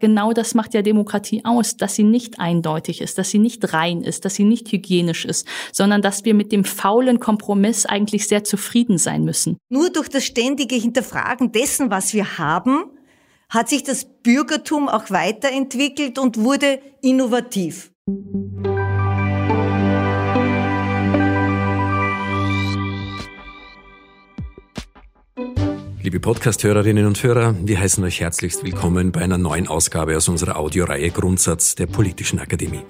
Genau das macht ja Demokratie aus, dass sie nicht eindeutig ist, dass sie nicht rein ist, dass sie nicht hygienisch ist, sondern dass wir mit dem faulen Kompromiss eigentlich sehr zufrieden sein müssen. Nur durch das ständige Hinterfragen dessen, was wir haben, hat sich das Bürgertum auch weiterentwickelt und wurde innovativ. Liebe Podcast-Hörerinnen und Hörer, wir heißen euch herzlichst willkommen bei einer neuen Ausgabe aus unserer Audioreihe Grundsatz der Politischen Akademie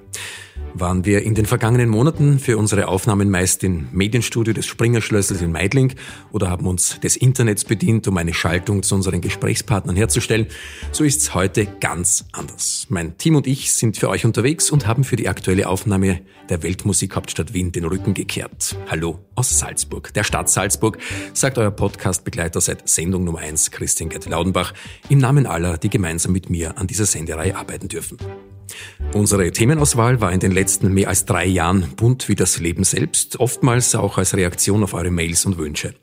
waren wir in den vergangenen Monaten für unsere Aufnahmen meist im Medienstudio des Springerschlössers in Meidling oder haben uns des Internets bedient, um eine Schaltung zu unseren Gesprächspartnern herzustellen. So ist es heute ganz anders. Mein Team und ich sind für euch unterwegs und haben für die aktuelle Aufnahme der Weltmusikhauptstadt Wien den Rücken gekehrt. Hallo aus Salzburg, der Stadt Salzburg, sagt euer Podcast-Begleiter seit Sendung Nummer 1, Christian Gerd Laudenbach, im Namen aller, die gemeinsam mit mir an dieser Sendereihe arbeiten dürfen. Unsere Themenauswahl war in den letzten mehr als drei Jahren bunt wie das Leben selbst, oftmals auch als Reaktion auf eure Mails und Wünsche.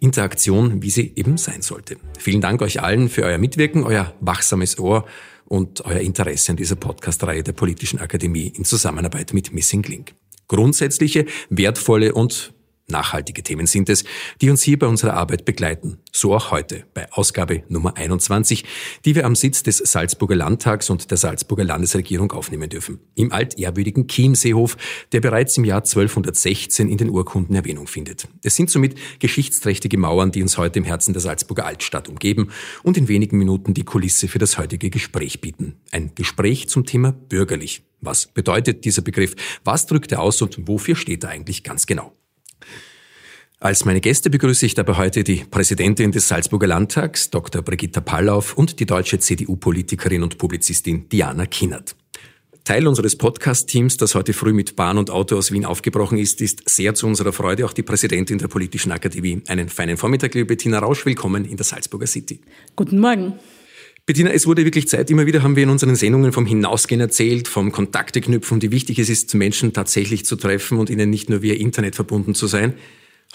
Interaktion, wie sie eben sein sollte. Vielen Dank euch allen für euer Mitwirken, euer wachsames Ohr und euer Interesse an dieser Podcast-Reihe der Politischen Akademie in Zusammenarbeit mit Missing Link. Grundsätzliche, wertvolle und Nachhaltige Themen sind es, die uns hier bei unserer Arbeit begleiten. So auch heute bei Ausgabe Nummer 21, die wir am Sitz des Salzburger Landtags und der Salzburger Landesregierung aufnehmen dürfen. Im altehrwürdigen Chiemseehof, der bereits im Jahr 1216 in den Urkunden Erwähnung findet. Es sind somit geschichtsträchtige Mauern, die uns heute im Herzen der Salzburger Altstadt umgeben und in wenigen Minuten die Kulisse für das heutige Gespräch bieten. Ein Gespräch zum Thema bürgerlich. Was bedeutet dieser Begriff? Was drückt er aus und wofür steht er eigentlich ganz genau? Als meine Gäste begrüße ich dabei heute die Präsidentin des Salzburger Landtags, Dr. Brigitta Pallauf, und die deutsche CDU-Politikerin und Publizistin Diana Kinnert. Teil unseres Podcast-Teams, das heute früh mit Bahn und Auto aus Wien aufgebrochen ist, ist sehr zu unserer Freude auch die Präsidentin der Politischen Akademie. Einen feinen Vormittag, liebe Bettina Rausch. Willkommen in der Salzburger City. Guten Morgen. Bettina, es wurde wirklich Zeit. Immer wieder haben wir in unseren Sendungen vom Hinausgehen erzählt, vom Kontakte knüpfen, wie wichtig es ist, Menschen tatsächlich zu treffen und ihnen nicht nur via Internet verbunden zu sein.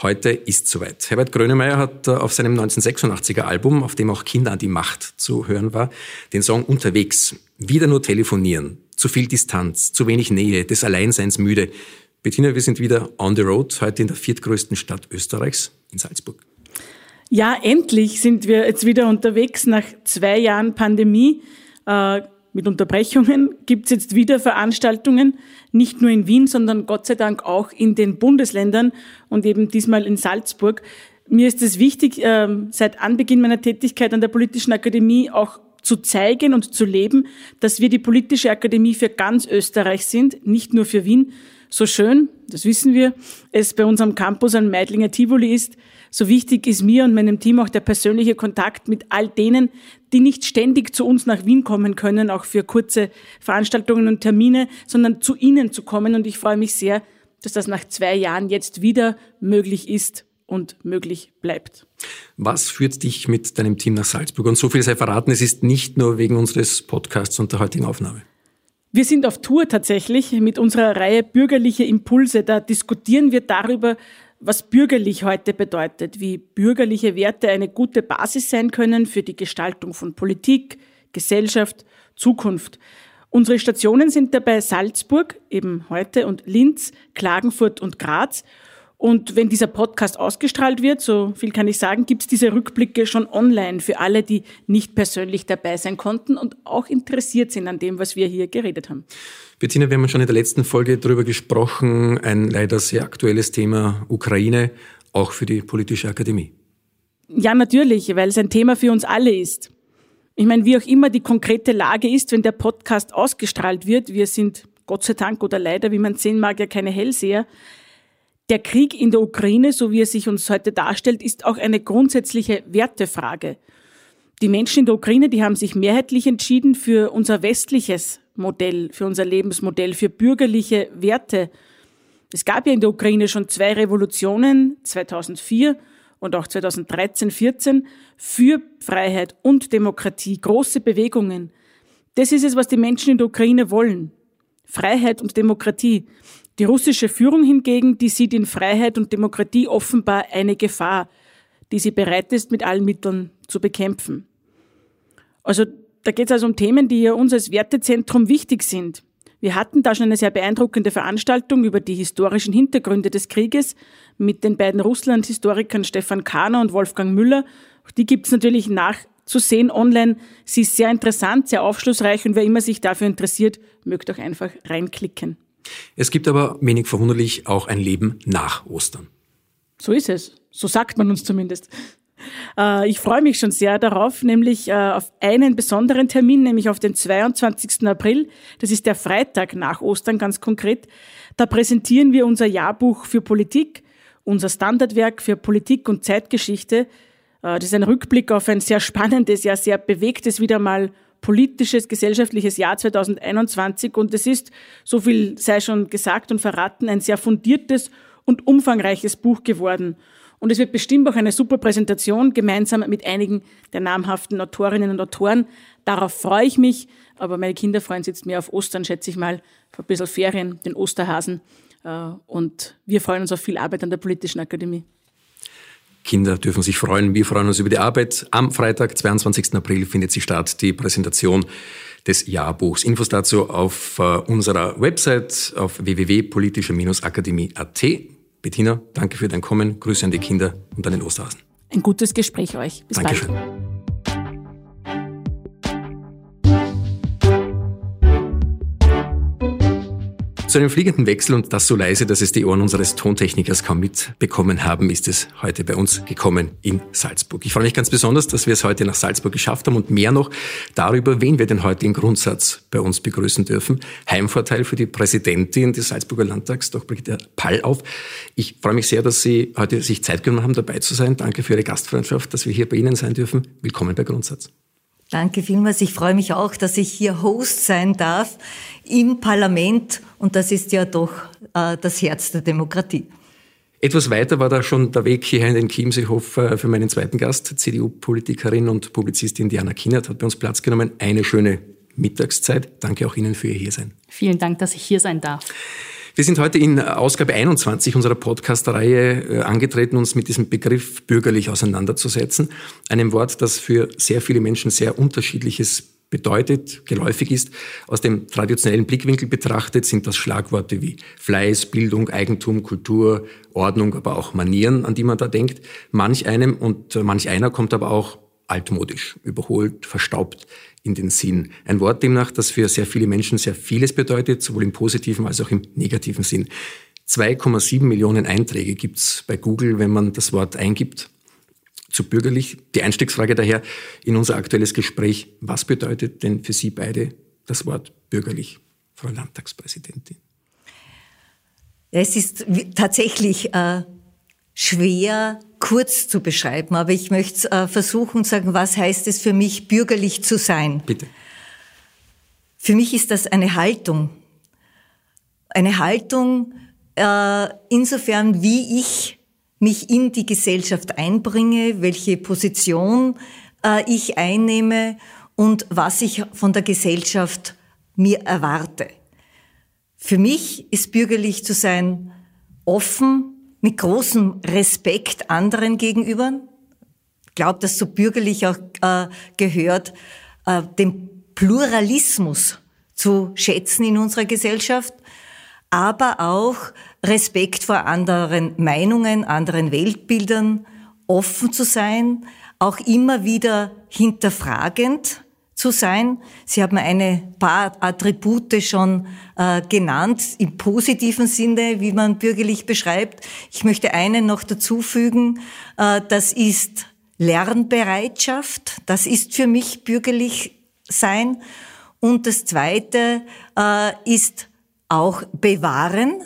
Heute ist soweit. Herbert Grönemeyer hat äh, auf seinem 1986er Album, auf dem auch Kinder an die Macht zu hören war, den Song Unterwegs. Wieder nur telefonieren. Zu viel Distanz, zu wenig Nähe, des Alleinseins müde. Bettina, wir sind wieder on the road, heute in der viertgrößten Stadt Österreichs, in Salzburg. Ja, endlich sind wir jetzt wieder unterwegs nach zwei Jahren Pandemie. Äh, mit Unterbrechungen gibt es jetzt wieder Veranstaltungen, nicht nur in Wien, sondern Gott sei Dank auch in den Bundesländern und eben diesmal in Salzburg. Mir ist es wichtig, ähm, seit Anbeginn meiner Tätigkeit an der Politischen Akademie auch zu zeigen und zu leben, dass wir die Politische Akademie für ganz Österreich sind, nicht nur für Wien. So schön, das wissen wir, es bei unserem Campus an Meidlinger Tivoli ist, so wichtig ist mir und meinem Team auch der persönliche Kontakt mit all denen, die nicht ständig zu uns nach Wien kommen können, auch für kurze Veranstaltungen und Termine, sondern zu Ihnen zu kommen. Und ich freue mich sehr, dass das nach zwei Jahren jetzt wieder möglich ist und möglich bleibt. Was führt dich mit deinem Team nach Salzburg? Und so viel sei verraten, es ist nicht nur wegen unseres Podcasts und der heutigen Aufnahme. Wir sind auf Tour tatsächlich mit unserer Reihe Bürgerliche Impulse. Da diskutieren wir darüber, was bürgerlich heute bedeutet, wie bürgerliche Werte eine gute Basis sein können für die Gestaltung von Politik, Gesellschaft, Zukunft. Unsere Stationen sind dabei Salzburg, eben heute, und Linz, Klagenfurt und Graz. Und wenn dieser Podcast ausgestrahlt wird, so viel kann ich sagen, gibt es diese Rückblicke schon online für alle, die nicht persönlich dabei sein konnten und auch interessiert sind an dem, was wir hier geredet haben. Bettina, wir haben schon in der letzten Folge darüber gesprochen, ein leider sehr aktuelles Thema Ukraine, auch für die politische Akademie. Ja, natürlich, weil es ein Thema für uns alle ist. Ich meine, wie auch immer die konkrete Lage ist, wenn der Podcast ausgestrahlt wird, wir sind Gott sei Dank oder leider, wie man sehen mag, ja keine Hellseher, der Krieg in der Ukraine, so wie er sich uns heute darstellt, ist auch eine grundsätzliche Wertefrage. Die Menschen in der Ukraine, die haben sich mehrheitlich entschieden für unser westliches Modell, für unser Lebensmodell, für bürgerliche Werte. Es gab ja in der Ukraine schon zwei Revolutionen, 2004 und auch 2013, 14, für Freiheit und Demokratie, große Bewegungen. Das ist es, was die Menschen in der Ukraine wollen. Freiheit und Demokratie. Die russische Führung hingegen, die sieht in Freiheit und Demokratie offenbar eine Gefahr, die sie bereit ist, mit allen Mitteln zu bekämpfen. Also da geht es also um Themen, die uns als Wertezentrum wichtig sind. Wir hatten da schon eine sehr beeindruckende Veranstaltung über die historischen Hintergründe des Krieges mit den beiden Russland-Historikern Stefan Kahner und Wolfgang Müller. Die gibt es natürlich nachzusehen online. Sie ist sehr interessant, sehr aufschlussreich und wer immer sich dafür interessiert, mögt auch einfach reinklicken. Es gibt aber wenig verwunderlich auch ein Leben nach Ostern. So ist es. So sagt man uns zumindest. Äh, ich freue mich schon sehr darauf, nämlich äh, auf einen besonderen Termin, nämlich auf den 22. April. Das ist der Freitag nach Ostern ganz konkret. Da präsentieren wir unser Jahrbuch für Politik, unser Standardwerk für Politik und Zeitgeschichte. Äh, das ist ein Rückblick auf ein sehr spannendes, ja sehr bewegtes wieder mal politisches, gesellschaftliches Jahr 2021 und es ist, so viel sei schon gesagt und verraten, ein sehr fundiertes und umfangreiches Buch geworden. Und es wird bestimmt auch eine super Präsentation gemeinsam mit einigen der namhaften Autorinnen und Autoren. Darauf freue ich mich. Aber meine Kinder freuen sich jetzt mehr auf Ostern, schätze ich mal, auf ein bisschen Ferien, den Osterhasen. Äh, und wir freuen uns auf viel Arbeit an der Politischen Akademie. Kinder dürfen sich freuen. Wir freuen uns über die Arbeit. Am Freitag, 22. April, findet sie statt, die Präsentation des Jahrbuchs. Infos dazu auf äh, unserer Website auf www.politische-akademie.at. Bettina, danke für dein Kommen. Grüße an die Kinder und an den Osterhasen. Ein gutes Gespräch euch. Bis Dankeschön. bald. Zu einem fliegenden Wechsel und das so leise, dass es die Ohren unseres Tontechnikers kaum mitbekommen haben, ist es heute bei uns gekommen in Salzburg. Ich freue mich ganz besonders, dass wir es heute nach Salzburg geschafft haben und mehr noch darüber, wen wir denn heute im Grundsatz bei uns begrüßen dürfen. Heimvorteil für die Präsidentin des Salzburger Landtags, doch Brigitte Pall auf. Ich freue mich sehr, dass Sie heute sich Zeit genommen haben, dabei zu sein. Danke für Ihre Gastfreundschaft, dass wir hier bei Ihnen sein dürfen. Willkommen bei Grundsatz. Danke vielmals. Ich freue mich auch, dass ich hier Host sein darf im Parlament und das ist ja doch äh, das Herz der Demokratie. Etwas weiter war da schon der Weg hierher in den Chiemseehof äh, für meinen zweiten Gast, CDU-Politikerin und Publizistin Diana Kienert hat bei uns Platz genommen. Eine schöne Mittagszeit. Danke auch Ihnen für Ihr Hiersein. Vielen Dank, dass ich hier sein darf. Wir sind heute in Ausgabe 21 unserer Podcast-Reihe äh, angetreten, uns mit diesem Begriff bürgerlich auseinanderzusetzen. Einem Wort, das für sehr viele Menschen sehr unterschiedliches bedeutet, geläufig ist. Aus dem traditionellen Blickwinkel betrachtet sind das Schlagworte wie Fleiß, Bildung, Eigentum, Kultur, Ordnung, aber auch Manieren, an die man da denkt. Manch einem und manch einer kommt aber auch altmodisch, überholt, verstaubt in den Sinn. Ein Wort demnach, das für sehr viele Menschen sehr vieles bedeutet, sowohl im positiven als auch im negativen Sinn. 2,7 Millionen Einträge gibt's bei Google, wenn man das Wort eingibt. Zu bürgerlich. Die Einstiegsfrage daher in unser aktuelles Gespräch. Was bedeutet denn für Sie beide das Wort bürgerlich, Frau Landtagspräsidentin? Es ist tatsächlich äh, schwer kurz zu beschreiben, aber ich möchte äh, versuchen zu sagen, was heißt es für mich, bürgerlich zu sein? Bitte. Für mich ist das eine Haltung. Eine Haltung äh, insofern, wie ich mich in die Gesellschaft einbringe, welche Position äh, ich einnehme und was ich von der Gesellschaft mir erwarte. Für mich ist bürgerlich zu sein offen, mit großem Respekt anderen gegenüber. Ich glaube, dass so bürgerlich auch äh, gehört, äh, den Pluralismus zu schätzen in unserer Gesellschaft, aber auch Respekt vor anderen Meinungen, anderen Weltbildern, offen zu sein, auch immer wieder hinterfragend zu sein. Sie haben eine paar Attribute schon äh, genannt, im positiven Sinne, wie man bürgerlich beschreibt. Ich möchte einen noch dazufügen, äh, das ist Lernbereitschaft. Das ist für mich bürgerlich sein. Und das Zweite äh, ist auch bewahren.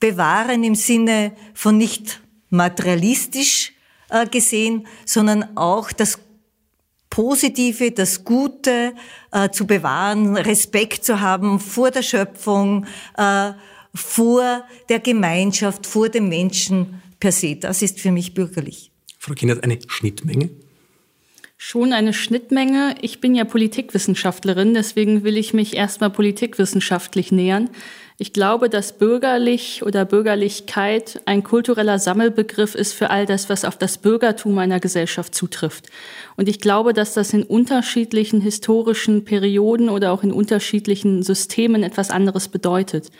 Bewahren im Sinne von nicht materialistisch äh, gesehen, sondern auch das Positive, das Gute äh, zu bewahren, Respekt zu haben vor der Schöpfung, äh, vor der Gemeinschaft, vor dem Menschen per se. Das ist für mich bürgerlich. Frau Kindert, eine Schnittmenge? Schon eine Schnittmenge. Ich bin ja Politikwissenschaftlerin, deswegen will ich mich erstmal politikwissenschaftlich nähern. Ich glaube, dass bürgerlich oder Bürgerlichkeit ein kultureller Sammelbegriff ist für all das, was auf das Bürgertum einer Gesellschaft zutrifft. Und ich glaube, dass das in unterschiedlichen historischen Perioden oder auch in unterschiedlichen Systemen etwas anderes bedeutet.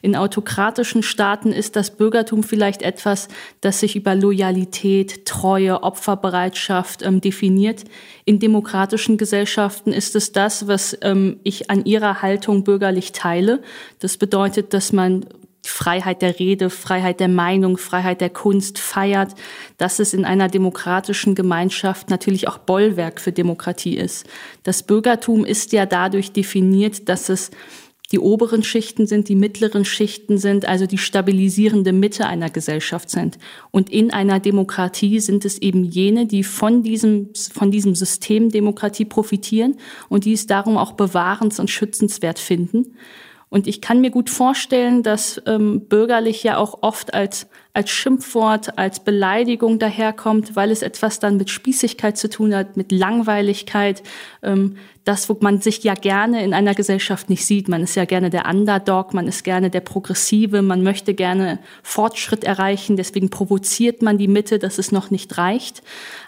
In autokratischen Staaten ist das Bürgertum vielleicht etwas, das sich über Loyalität, Treue, Opferbereitschaft ähm, definiert. In demokratischen Gesellschaften ist es das, was ähm, ich an ihrer Haltung bürgerlich teile. Das bedeutet, dass man Freiheit der Rede, Freiheit der Meinung, Freiheit der Kunst feiert, dass es in einer demokratischen Gemeinschaft natürlich auch Bollwerk für Demokratie ist. Das Bürgertum ist ja dadurch definiert, dass es die oberen Schichten sind, die mittleren Schichten sind, also die stabilisierende Mitte einer Gesellschaft sind. Und in einer Demokratie sind es eben jene, die von diesem, von diesem System Demokratie profitieren und die es darum auch bewahrens- und schützenswert finden. Und ich kann mir gut vorstellen, dass ähm, bürgerlich ja auch oft als, als Schimpfwort, als Beleidigung daherkommt, weil es etwas dann mit Spießigkeit zu tun hat, mit Langweiligkeit, ähm, das, wo man sich ja gerne in einer Gesellschaft nicht sieht. Man ist ja gerne der Underdog, man ist gerne der Progressive, man möchte gerne Fortschritt erreichen, deswegen provoziert man die Mitte, dass es noch nicht reicht.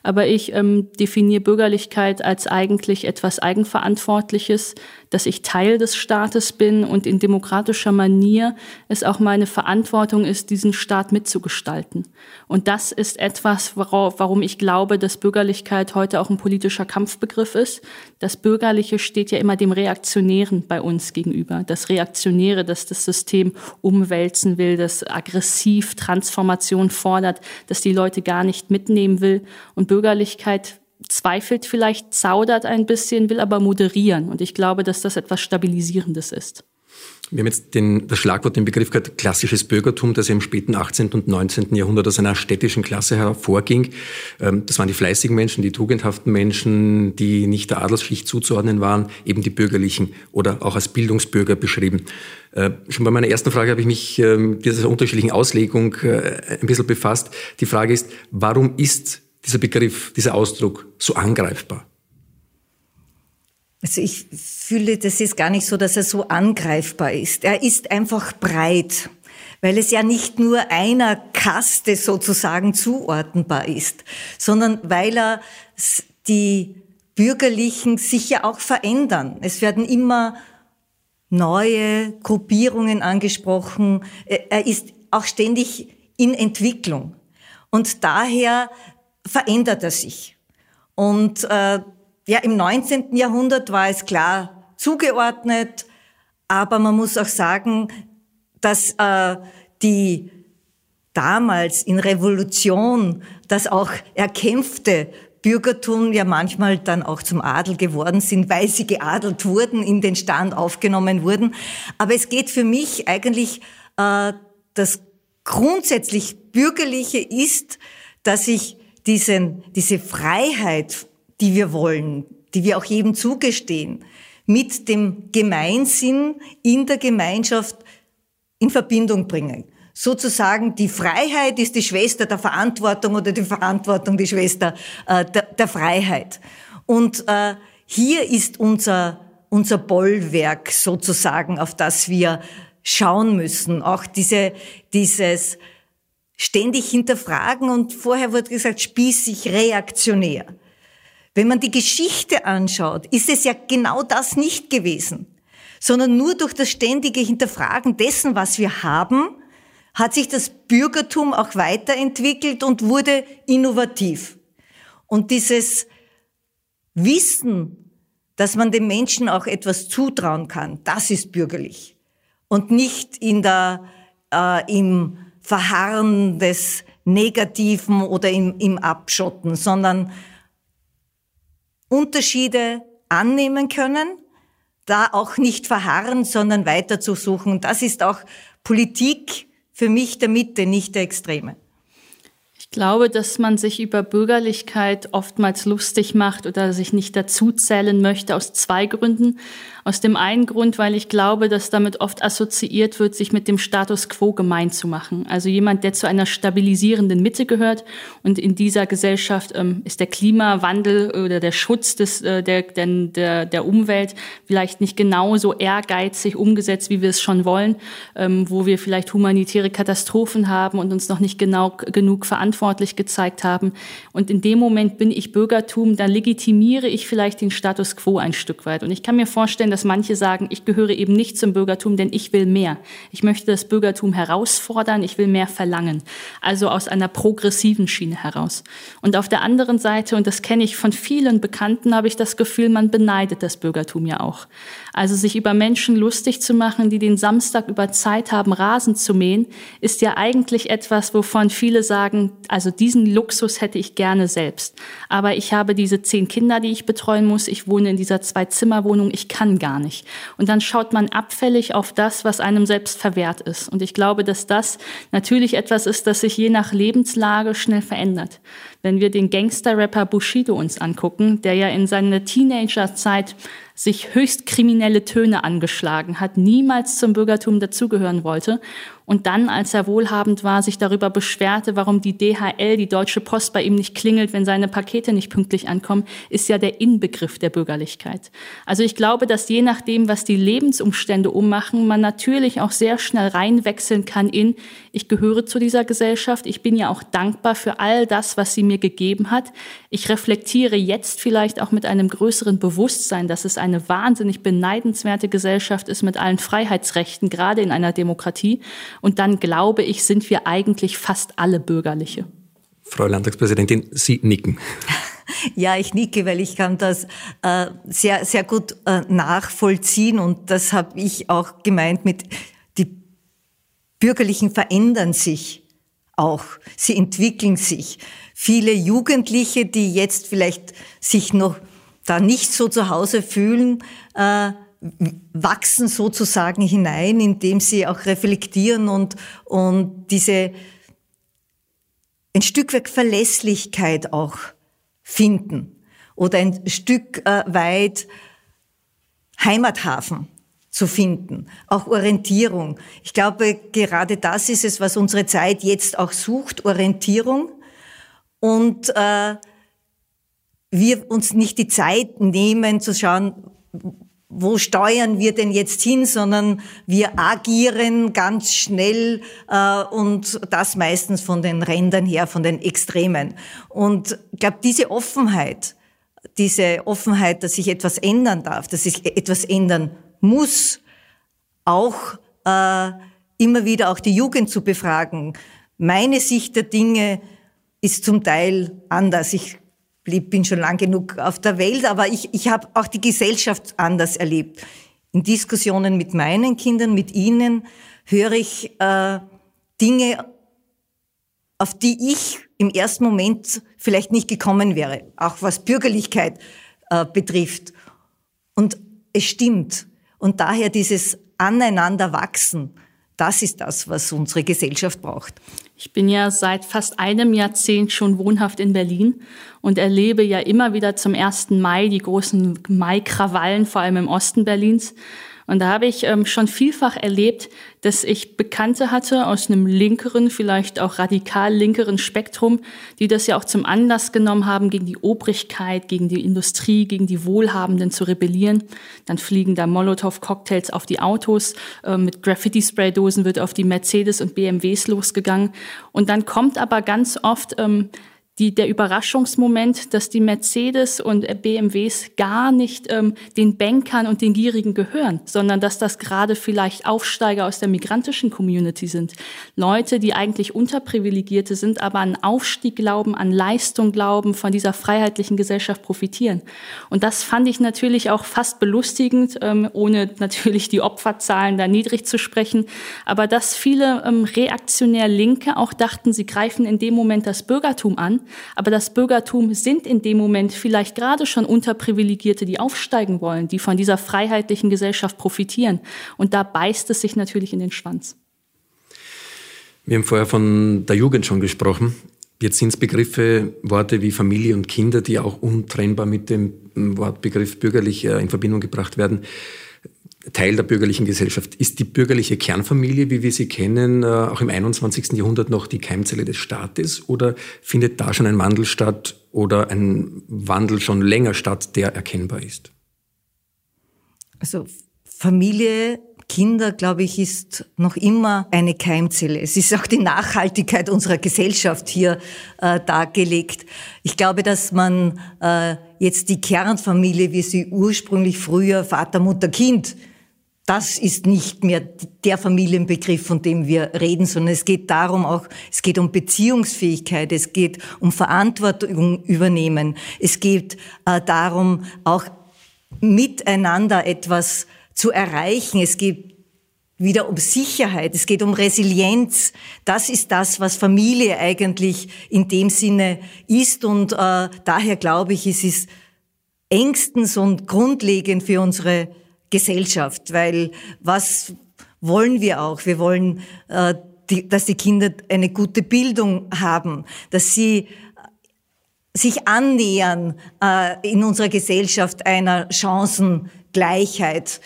Aber ich ähm, definiere Bürgerlichkeit als eigentlich etwas Eigenverantwortliches, dass ich Teil des Staates bin und in demokratischer Manier es auch meine Verantwortung ist, diesen Staat mitzugestalten. Und das ist etwas, worauf, warum ich glaube, dass Bürgerlichkeit heute auch ein politischer Kampfbegriff ist. Das Bürgerliche steht ja immer dem Reaktionären bei uns gegenüber. Das Reaktionäre, das das System umwälzen will, das aggressiv Transformation fordert, das die Leute gar nicht mitnehmen will. Und Bürgerlichkeit zweifelt vielleicht, zaudert ein bisschen, will aber moderieren. Und ich glaube, dass das etwas Stabilisierendes ist. Wir haben jetzt den, das Schlagwort, den Begriff gehört, klassisches Bürgertum, das ja im späten 18. und 19. Jahrhundert aus einer städtischen Klasse hervorging. Ähm, das waren die fleißigen Menschen, die tugendhaften Menschen, die nicht der Adelsschicht zuzuordnen waren, eben die Bürgerlichen oder auch als Bildungsbürger beschrieben. Äh, schon bei meiner ersten Frage habe ich mich ähm, mit dieser unterschiedlichen Auslegung äh, ein bisschen befasst. Die Frage ist, warum ist dieser Begriff, dieser Ausdruck so angreifbar? Also ich fühle, das ist gar nicht so, dass er so angreifbar ist. Er ist einfach breit, weil es ja nicht nur einer Kaste sozusagen zuordnenbar ist, sondern weil er die Bürgerlichen sich ja auch verändern. Es werden immer neue Gruppierungen angesprochen. Er ist auch ständig in Entwicklung. Und daher verändert er sich. Und äh, ja, im 19. Jahrhundert war es klar zugeordnet, aber man muss auch sagen, dass äh, die damals in Revolution das auch erkämpfte Bürgertum ja manchmal dann auch zum Adel geworden sind, weil sie geadelt wurden, in den Stand aufgenommen wurden. Aber es geht für mich eigentlich, äh, das grundsätzlich Bürgerliche ist, dass ich diesen, diese Freiheit, die wir wollen, die wir auch jedem zugestehen, mit dem Gemeinsinn in der Gemeinschaft in Verbindung bringen. Sozusagen die Freiheit ist die Schwester der Verantwortung oder die Verantwortung die Schwester äh, der, der, Freiheit. Und äh, hier ist unser, unser Bollwerk sozusagen, auf das wir schauen müssen. Auch diese, dieses ständig hinterfragen und vorher wurde gesagt, spießig, reaktionär. Wenn man die Geschichte anschaut, ist es ja genau das nicht gewesen, sondern nur durch das ständige Hinterfragen dessen, was wir haben, hat sich das Bürgertum auch weiterentwickelt und wurde innovativ. Und dieses Wissen, dass man den Menschen auch etwas zutrauen kann, das ist bürgerlich. Und nicht in der, äh, im Verharren des Negativen oder im, im Abschotten, sondern Unterschiede annehmen können, da auch nicht verharren, sondern weiter zu suchen. Das ist auch Politik für mich der Mitte, nicht der Extreme Ich glaube, dass man sich über Bürgerlichkeit oftmals lustig macht oder sich nicht dazuzählen möchte aus zwei Gründen. Aus dem einen Grund, weil ich glaube, dass damit oft assoziiert wird, sich mit dem Status quo gemein zu machen. Also jemand, der zu einer stabilisierenden Mitte gehört und in dieser Gesellschaft ähm, ist der Klimawandel oder der Schutz des, äh, der, der, der Umwelt vielleicht nicht genauso ehrgeizig umgesetzt, wie wir es schon wollen, ähm, wo wir vielleicht humanitäre Katastrophen haben und uns noch nicht genau genug verantwortlich gezeigt haben. Und in dem Moment bin ich Bürgertum, dann legitimiere ich vielleicht den Status quo ein Stück weit. Und ich kann mir vorstellen, dass manche sagen, ich gehöre eben nicht zum Bürgertum, denn ich will mehr. Ich möchte das Bürgertum herausfordern, ich will mehr verlangen. Also aus einer progressiven Schiene heraus. Und auf der anderen Seite, und das kenne ich von vielen Bekannten, habe ich das Gefühl, man beneidet das Bürgertum ja auch. Also sich über Menschen lustig zu machen, die den Samstag über Zeit haben, Rasen zu mähen, ist ja eigentlich etwas, wovon viele sagen, also diesen Luxus hätte ich gerne selbst. Aber ich habe diese zehn Kinder, die ich betreuen muss. Ich wohne in dieser Zwei-Zimmer-Wohnung. Ich kann gar nicht. Und dann schaut man abfällig auf das, was einem selbst verwehrt ist. Und ich glaube, dass das natürlich etwas ist, das sich je nach Lebenslage schnell verändert. Wenn wir den Gangster-Rapper Bushido uns angucken, der ja in seiner Teenagerzeit sich höchst kriminelle Töne angeschlagen hat, niemals zum Bürgertum dazugehören wollte und dann, als er wohlhabend war, sich darüber beschwerte, warum die DHL, die Deutsche Post, bei ihm nicht klingelt, wenn seine Pakete nicht pünktlich ankommen, ist ja der Inbegriff der Bürgerlichkeit. Also ich glaube, dass je nachdem, was die Lebensumstände ummachen, man natürlich auch sehr schnell reinwechseln kann in, ich gehöre zu dieser Gesellschaft, ich bin ja auch dankbar für all das, was sie mir gegeben hat. Ich reflektiere jetzt vielleicht auch mit einem größeren Bewusstsein, dass es eine wahnsinnig beneidenswerte Gesellschaft ist mit allen Freiheitsrechten, gerade in einer Demokratie. Und dann glaube ich, sind wir eigentlich fast alle Bürgerliche. Frau Landtagspräsidentin, Sie nicken. Ja, ich nicke, weil ich kann das äh, sehr, sehr gut äh, nachvollziehen und das habe ich auch gemeint mit, die Bürgerlichen verändern sich auch, sie entwickeln sich. Viele Jugendliche, die jetzt vielleicht sich noch da nicht so zu Hause fühlen, äh, wachsen sozusagen hinein, indem sie auch reflektieren und, und diese ein Stück weit Verlässlichkeit auch finden oder ein Stück äh, weit Heimathafen zu finden, auch Orientierung. Ich glaube, gerade das ist es, was unsere Zeit jetzt auch sucht, Orientierung und äh, wir uns nicht die Zeit nehmen zu schauen, wo steuern wir denn jetzt hin, sondern wir agieren ganz schnell äh, und das meistens von den Rändern her, von den Extremen. Und ich glaube, diese Offenheit, diese Offenheit, dass sich etwas ändern darf, dass sich etwas ändern muss, auch äh, immer wieder auch die Jugend zu befragen. Meine Sicht der Dinge ist zum Teil anders. Ich bin schon lang genug auf der Welt, aber ich, ich habe auch die Gesellschaft anders erlebt. In Diskussionen mit meinen Kindern, mit ihnen, höre ich äh, Dinge, auf die ich im ersten Moment vielleicht nicht gekommen wäre, auch was Bürgerlichkeit äh, betrifft. Und es stimmt. Und daher dieses Aneinanderwachsen, das ist das, was unsere Gesellschaft braucht. Ich bin ja seit fast einem Jahrzehnt schon wohnhaft in Berlin und erlebe ja immer wieder zum 1. Mai die großen Mai-Krawallen, vor allem im Osten Berlins. Und da habe ich ähm, schon vielfach erlebt, dass ich Bekannte hatte aus einem linkeren, vielleicht auch radikal linkeren Spektrum, die das ja auch zum Anlass genommen haben, gegen die Obrigkeit, gegen die Industrie, gegen die Wohlhabenden zu rebellieren. Dann fliegen da Molotow-Cocktails auf die Autos, äh, mit Graffiti-Spraydosen wird auf die Mercedes und BMWs losgegangen. Und dann kommt aber ganz oft ähm, die, der Überraschungsmoment, dass die Mercedes und BMWs gar nicht ähm, den Bankern und den Gierigen gehören, sondern dass das gerade vielleicht Aufsteiger aus der migrantischen Community sind. Leute, die eigentlich Unterprivilegierte sind, aber an Aufstieg glauben, an Leistung glauben, von dieser freiheitlichen Gesellschaft profitieren. Und das fand ich natürlich auch fast belustigend, ähm, ohne natürlich die Opferzahlen da niedrig zu sprechen. Aber dass viele ähm, reaktionär Linke auch dachten, sie greifen in dem Moment das Bürgertum an, aber das Bürgertum sind in dem Moment vielleicht gerade schon Unterprivilegierte, die aufsteigen wollen, die von dieser freiheitlichen Gesellschaft profitieren. Und da beißt es sich natürlich in den Schwanz. Wir haben vorher von der Jugend schon gesprochen. Jetzt sind es Begriffe, Worte wie Familie und Kinder, die auch untrennbar mit dem Wortbegriff bürgerlich äh, in Verbindung gebracht werden. Teil der bürgerlichen Gesellschaft. Ist die bürgerliche Kernfamilie, wie wir sie kennen, äh, auch im 21. Jahrhundert noch die Keimzelle des Staates oder findet da schon ein Wandel statt oder ein Wandel schon länger statt, der erkennbar ist? Also Familie Kinder, glaube ich, ist noch immer eine Keimzelle. Es ist auch die Nachhaltigkeit unserer Gesellschaft hier äh, dargelegt. Ich glaube, dass man äh, jetzt die Kernfamilie, wie sie ursprünglich früher Vater, Mutter, Kind, das ist nicht mehr der Familienbegriff, von dem wir reden, sondern es geht darum auch, es geht um Beziehungsfähigkeit, es geht um Verantwortung übernehmen, es geht äh, darum, auch miteinander etwas zu erreichen. Es geht wieder um Sicherheit, es geht um Resilienz. Das ist das, was Familie eigentlich in dem Sinne ist. Und äh, daher glaube ich, es ist engstens und grundlegend für unsere Gesellschaft, weil was wollen wir auch? Wir wollen, äh, die, dass die Kinder eine gute Bildung haben, dass sie sich annähern äh, in unserer Gesellschaft einer Chancengleichheit.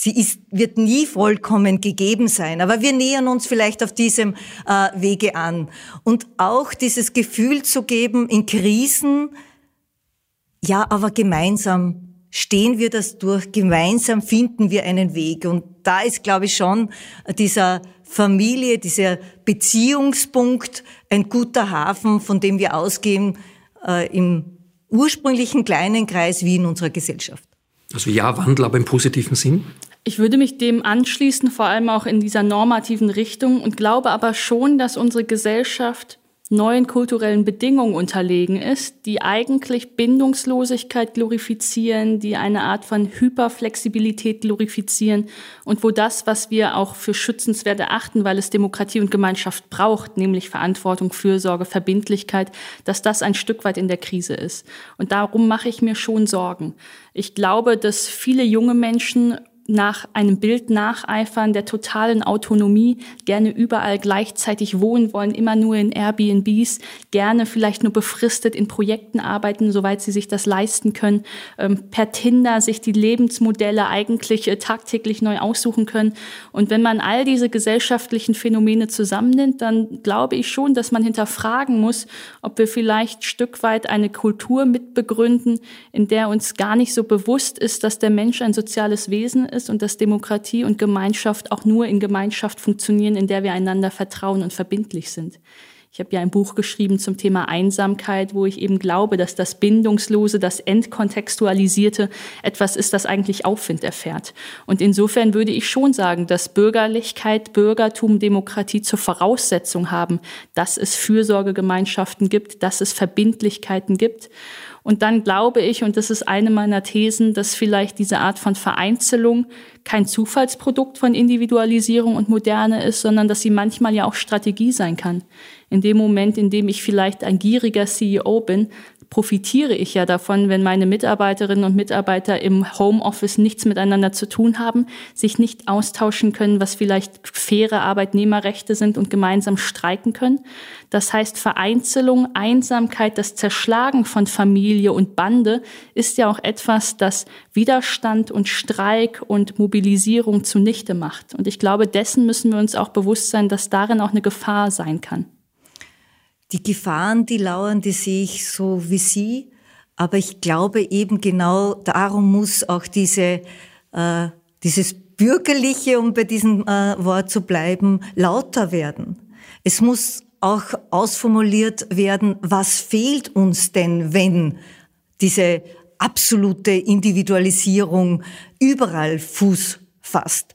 Sie ist, wird nie vollkommen gegeben sein, aber wir nähern uns vielleicht auf diesem äh, Wege an. Und auch dieses Gefühl zu geben in Krisen, ja, aber gemeinsam stehen wir das durch, gemeinsam finden wir einen Weg. Und da ist, glaube ich, schon dieser Familie, dieser Beziehungspunkt ein guter Hafen, von dem wir ausgehen äh, im ursprünglichen kleinen Kreis wie in unserer Gesellschaft. Also ja, Wandel, aber im positiven Sinn? Ich würde mich dem anschließen, vor allem auch in dieser normativen Richtung und glaube aber schon, dass unsere Gesellschaft neuen kulturellen Bedingungen unterlegen ist, die eigentlich Bindungslosigkeit glorifizieren, die eine Art von Hyperflexibilität glorifizieren und wo das, was wir auch für schützenswert erachten, weil es Demokratie und Gemeinschaft braucht, nämlich Verantwortung, Fürsorge, Verbindlichkeit, dass das ein Stück weit in der Krise ist. Und darum mache ich mir schon Sorgen. Ich glaube, dass viele junge Menschen nach einem Bild nacheifern der totalen Autonomie, gerne überall gleichzeitig wohnen wollen, immer nur in Airbnbs, gerne vielleicht nur befristet in Projekten arbeiten, soweit sie sich das leisten können, ähm, per Tinder sich die Lebensmodelle eigentlich äh, tagtäglich neu aussuchen können. Und wenn man all diese gesellschaftlichen Phänomene zusammennimmt, dann glaube ich schon, dass man hinterfragen muss, ob wir vielleicht Stück weit eine Kultur mitbegründen, in der uns gar nicht so bewusst ist, dass der Mensch ein soziales Wesen ist ist und dass Demokratie und Gemeinschaft auch nur in Gemeinschaft funktionieren, in der wir einander vertrauen und verbindlich sind. Ich habe ja ein Buch geschrieben zum Thema Einsamkeit, wo ich eben glaube, dass das Bindungslose, das Entkontextualisierte etwas ist, das eigentlich Aufwind erfährt. Und insofern würde ich schon sagen, dass Bürgerlichkeit, Bürgertum, Demokratie zur Voraussetzung haben, dass es Fürsorgegemeinschaften gibt, dass es Verbindlichkeiten gibt. Und dann glaube ich, und das ist eine meiner Thesen, dass vielleicht diese Art von Vereinzelung kein Zufallsprodukt von Individualisierung und Moderne ist, sondern dass sie manchmal ja auch Strategie sein kann. In dem Moment, in dem ich vielleicht ein gieriger CEO bin, profitiere ich ja davon, wenn meine Mitarbeiterinnen und Mitarbeiter im Homeoffice nichts miteinander zu tun haben, sich nicht austauschen können, was vielleicht faire Arbeitnehmerrechte sind und gemeinsam streiken können. Das heißt, Vereinzelung, Einsamkeit, das Zerschlagen von Familie und Bande ist ja auch etwas, das Widerstand und Streik und Mobilisierung zunichte macht. Und ich glaube, dessen müssen wir uns auch bewusst sein, dass darin auch eine Gefahr sein kann. Die Gefahren, die lauern, die sehe ich so wie Sie. Aber ich glaube eben genau darum muss auch diese, äh, dieses Bürgerliche, um bei diesem äh, Wort zu bleiben, lauter werden. Es muss auch ausformuliert werden, was fehlt uns denn, wenn diese absolute Individualisierung überall Fuß fasst.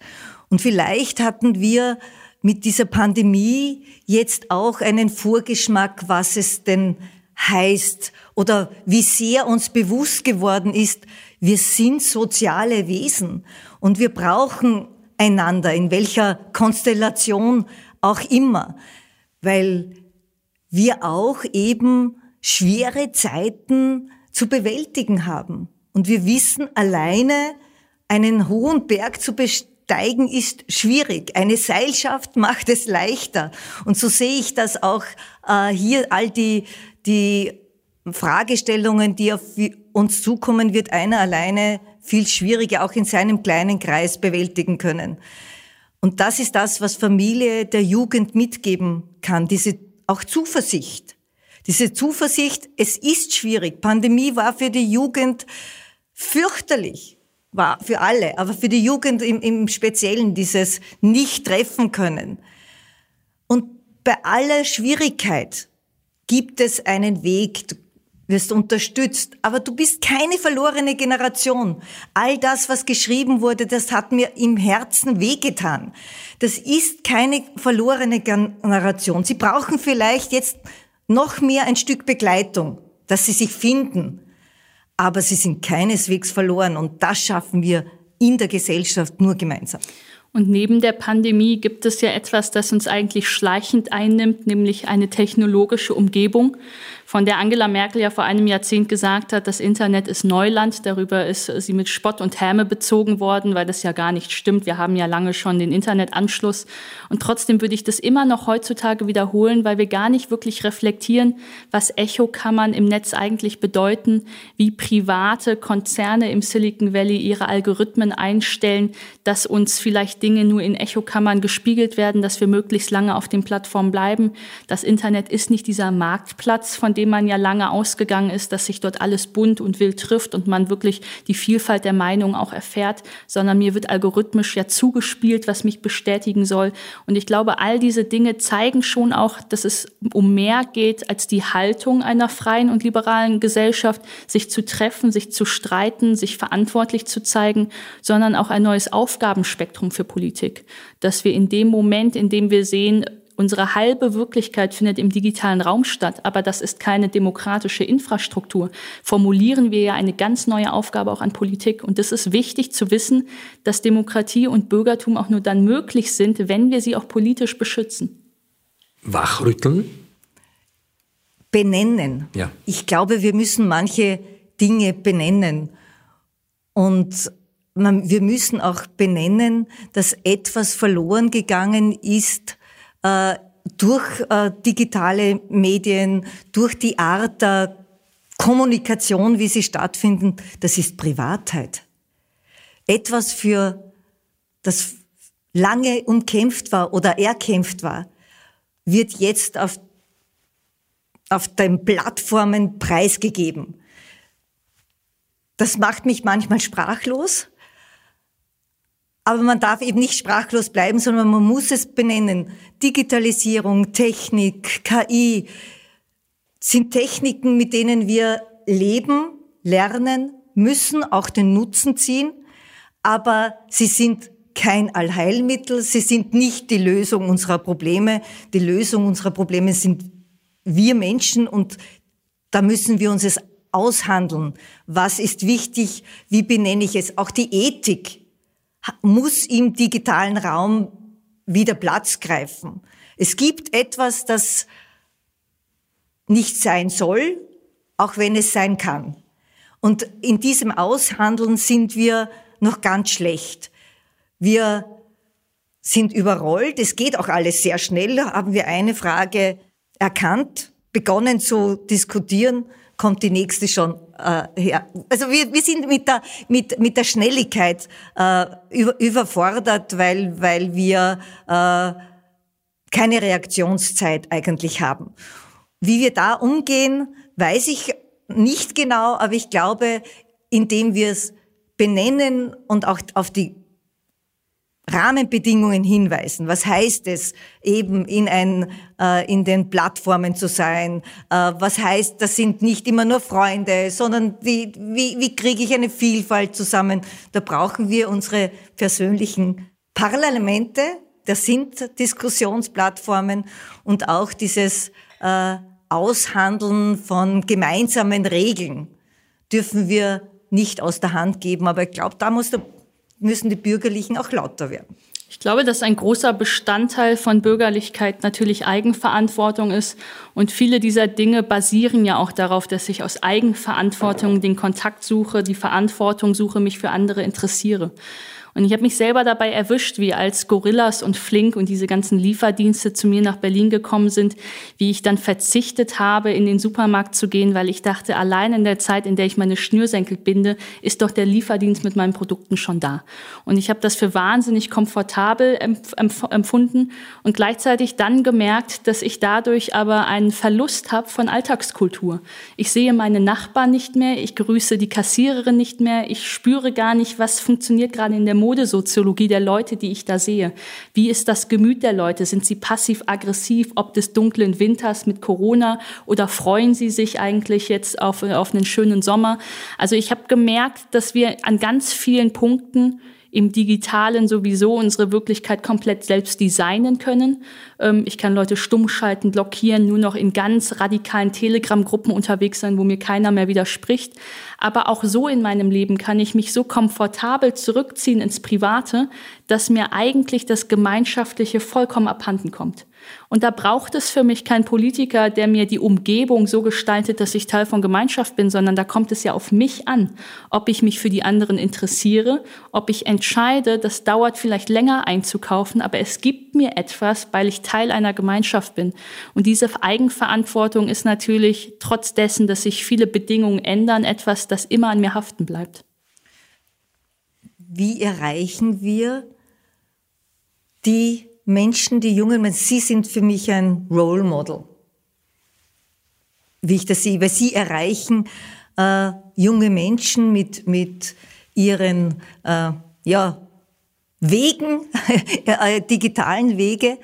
Und vielleicht hatten wir mit dieser Pandemie jetzt auch einen Vorgeschmack, was es denn heißt oder wie sehr uns bewusst geworden ist, wir sind soziale Wesen und wir brauchen einander, in welcher Konstellation auch immer, weil wir auch eben schwere Zeiten zu bewältigen haben. Und wir wissen alleine einen hohen Berg zu bestehen, Steigen ist schwierig. Eine Seilschaft macht es leichter. Und so sehe ich das auch äh, hier all die, die Fragestellungen, die auf uns zukommen, wird einer alleine viel schwieriger auch in seinem kleinen Kreis bewältigen können. Und das ist das, was Familie der Jugend mitgeben kann, diese auch Zuversicht. Diese Zuversicht, es ist schwierig. Pandemie war für die Jugend fürchterlich, war für alle, aber für die Jugend im, im Speziellen dieses nicht treffen können. Und bei aller Schwierigkeit gibt es einen Weg. Du wirst unterstützt, aber du bist keine verlorene Generation. All das, was geschrieben wurde, das hat mir im Herzen wehgetan. Das ist keine verlorene Generation. Sie brauchen vielleicht jetzt noch mehr ein Stück Begleitung, dass sie sich finden. Aber sie sind keineswegs verloren und das schaffen wir in der Gesellschaft nur gemeinsam. Und neben der Pandemie gibt es ja etwas, das uns eigentlich schleichend einnimmt, nämlich eine technologische Umgebung von der Angela Merkel ja vor einem Jahrzehnt gesagt hat, das Internet ist Neuland. Darüber ist sie mit Spott und Häme bezogen worden, weil das ja gar nicht stimmt. Wir haben ja lange schon den Internetanschluss. Und trotzdem würde ich das immer noch heutzutage wiederholen, weil wir gar nicht wirklich reflektieren, was Echokammern im Netz eigentlich bedeuten, wie private Konzerne im Silicon Valley ihre Algorithmen einstellen, dass uns vielleicht Dinge nur in Echokammern gespiegelt werden, dass wir möglichst lange auf den Plattformen bleiben. Das Internet ist nicht dieser Marktplatz, von dem dem man ja lange ausgegangen ist, dass sich dort alles bunt und wild trifft und man wirklich die Vielfalt der Meinungen auch erfährt, sondern mir wird algorithmisch ja zugespielt, was mich bestätigen soll. Und ich glaube, all diese Dinge zeigen schon auch, dass es um mehr geht als die Haltung einer freien und liberalen Gesellschaft, sich zu treffen, sich zu streiten, sich verantwortlich zu zeigen, sondern auch ein neues Aufgabenspektrum für Politik, dass wir in dem Moment, in dem wir sehen, Unsere halbe Wirklichkeit findet im digitalen Raum statt, aber das ist keine demokratische Infrastruktur. Formulieren wir ja eine ganz neue Aufgabe auch an Politik. Und es ist wichtig zu wissen, dass Demokratie und Bürgertum auch nur dann möglich sind, wenn wir sie auch politisch beschützen. Wachrütteln? Benennen. Ja. Ich glaube, wir müssen manche Dinge benennen. Und wir müssen auch benennen, dass etwas verloren gegangen ist, äh, durch äh, digitale Medien, durch die Art der Kommunikation, wie sie stattfinden, das ist Privatheit. Etwas für das lange umkämpft war oder erkämpft war, wird jetzt auf, auf den Plattformen preisgegeben. Das macht mich manchmal sprachlos, aber man darf eben nicht sprachlos bleiben, sondern man muss es benennen. Digitalisierung, Technik, KI sind Techniken, mit denen wir leben, lernen, müssen, auch den Nutzen ziehen. Aber sie sind kein Allheilmittel. Sie sind nicht die Lösung unserer Probleme. Die Lösung unserer Probleme sind wir Menschen und da müssen wir uns es aushandeln. Was ist wichtig? Wie benenne ich es? Auch die Ethik muss im digitalen Raum wieder Platz greifen. Es gibt etwas, das nicht sein soll, auch wenn es sein kann. Und in diesem Aushandeln sind wir noch ganz schlecht. Wir sind überrollt. Es geht auch alles sehr schnell. Da haben wir eine Frage erkannt, begonnen zu diskutieren kommt die nächste schon äh, her. Also wir, wir sind mit der, mit, mit der Schnelligkeit äh, über, überfordert, weil, weil wir äh, keine Reaktionszeit eigentlich haben. Wie wir da umgehen, weiß ich nicht genau, aber ich glaube, indem wir es benennen und auch auf die Rahmenbedingungen hinweisen. Was heißt es, eben in, ein, äh, in den Plattformen zu sein? Äh, was heißt, das sind nicht immer nur Freunde, sondern wie, wie, wie kriege ich eine Vielfalt zusammen? Da brauchen wir unsere persönlichen Parlamente. Das sind Diskussionsplattformen und auch dieses äh, Aushandeln von gemeinsamen Regeln dürfen wir nicht aus der Hand geben. Aber ich glaube, da muss der müssen die Bürgerlichen auch lauter werden. Ich glaube, dass ein großer Bestandteil von Bürgerlichkeit natürlich Eigenverantwortung ist. Und viele dieser Dinge basieren ja auch darauf, dass ich aus Eigenverantwortung den Kontakt suche, die Verantwortung suche, mich für andere interessiere. Und ich habe mich selber dabei erwischt, wie als Gorillas und Flink und diese ganzen Lieferdienste zu mir nach Berlin gekommen sind, wie ich dann verzichtet habe, in den Supermarkt zu gehen, weil ich dachte, allein in der Zeit, in der ich meine Schnürsenkel binde, ist doch der Lieferdienst mit meinen Produkten schon da. Und ich habe das für wahnsinnig komfortabel empfunden und gleichzeitig dann gemerkt, dass ich dadurch aber einen Verlust habe von Alltagskultur. Ich sehe meine Nachbarn nicht mehr, ich grüße die Kassiererin nicht mehr, ich spüre gar nicht, was funktioniert gerade in der Modesoziologie der Leute, die ich da sehe. Wie ist das Gemüt der Leute? Sind sie passiv-aggressiv, ob des dunklen Winters mit Corona oder freuen sie sich eigentlich jetzt auf, auf einen schönen Sommer? Also ich habe gemerkt, dass wir an ganz vielen Punkten im Digitalen sowieso unsere Wirklichkeit komplett selbst designen können. Ähm, ich kann Leute stumm schalten, blockieren, nur noch in ganz radikalen Telegram-Gruppen unterwegs sein, wo mir keiner mehr widerspricht. Aber auch so in meinem Leben kann ich mich so komfortabel zurückziehen ins Private, dass mir eigentlich das Gemeinschaftliche vollkommen abhanden kommt. Und da braucht es für mich keinen Politiker, der mir die Umgebung so gestaltet, dass ich Teil von Gemeinschaft bin, sondern da kommt es ja auf mich an, ob ich mich für die anderen interessiere, ob ich entscheide, das dauert vielleicht länger einzukaufen, aber es gibt mir etwas, weil ich Teil einer Gemeinschaft bin. Und diese Eigenverantwortung ist natürlich trotz dessen, dass sich viele Bedingungen ändern, etwas, das immer an mir haften bleibt. Wie erreichen wir die Menschen, die jungen Menschen, sie sind für mich ein Role Model, wie ich das sehe, weil sie erreichen äh, junge Menschen mit, mit ihren äh, ja, Wegen, äh, digitalen Wege.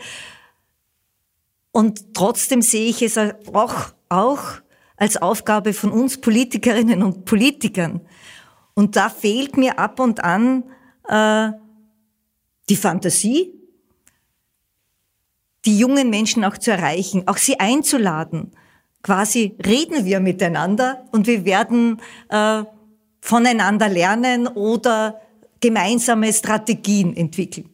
Und trotzdem sehe ich es auch, auch als Aufgabe von uns Politikerinnen und Politikern. Und da fehlt mir ab und an äh, die Fantasie, die jungen Menschen auch zu erreichen, auch sie einzuladen. Quasi reden wir miteinander und wir werden äh, voneinander lernen oder gemeinsame Strategien entwickeln.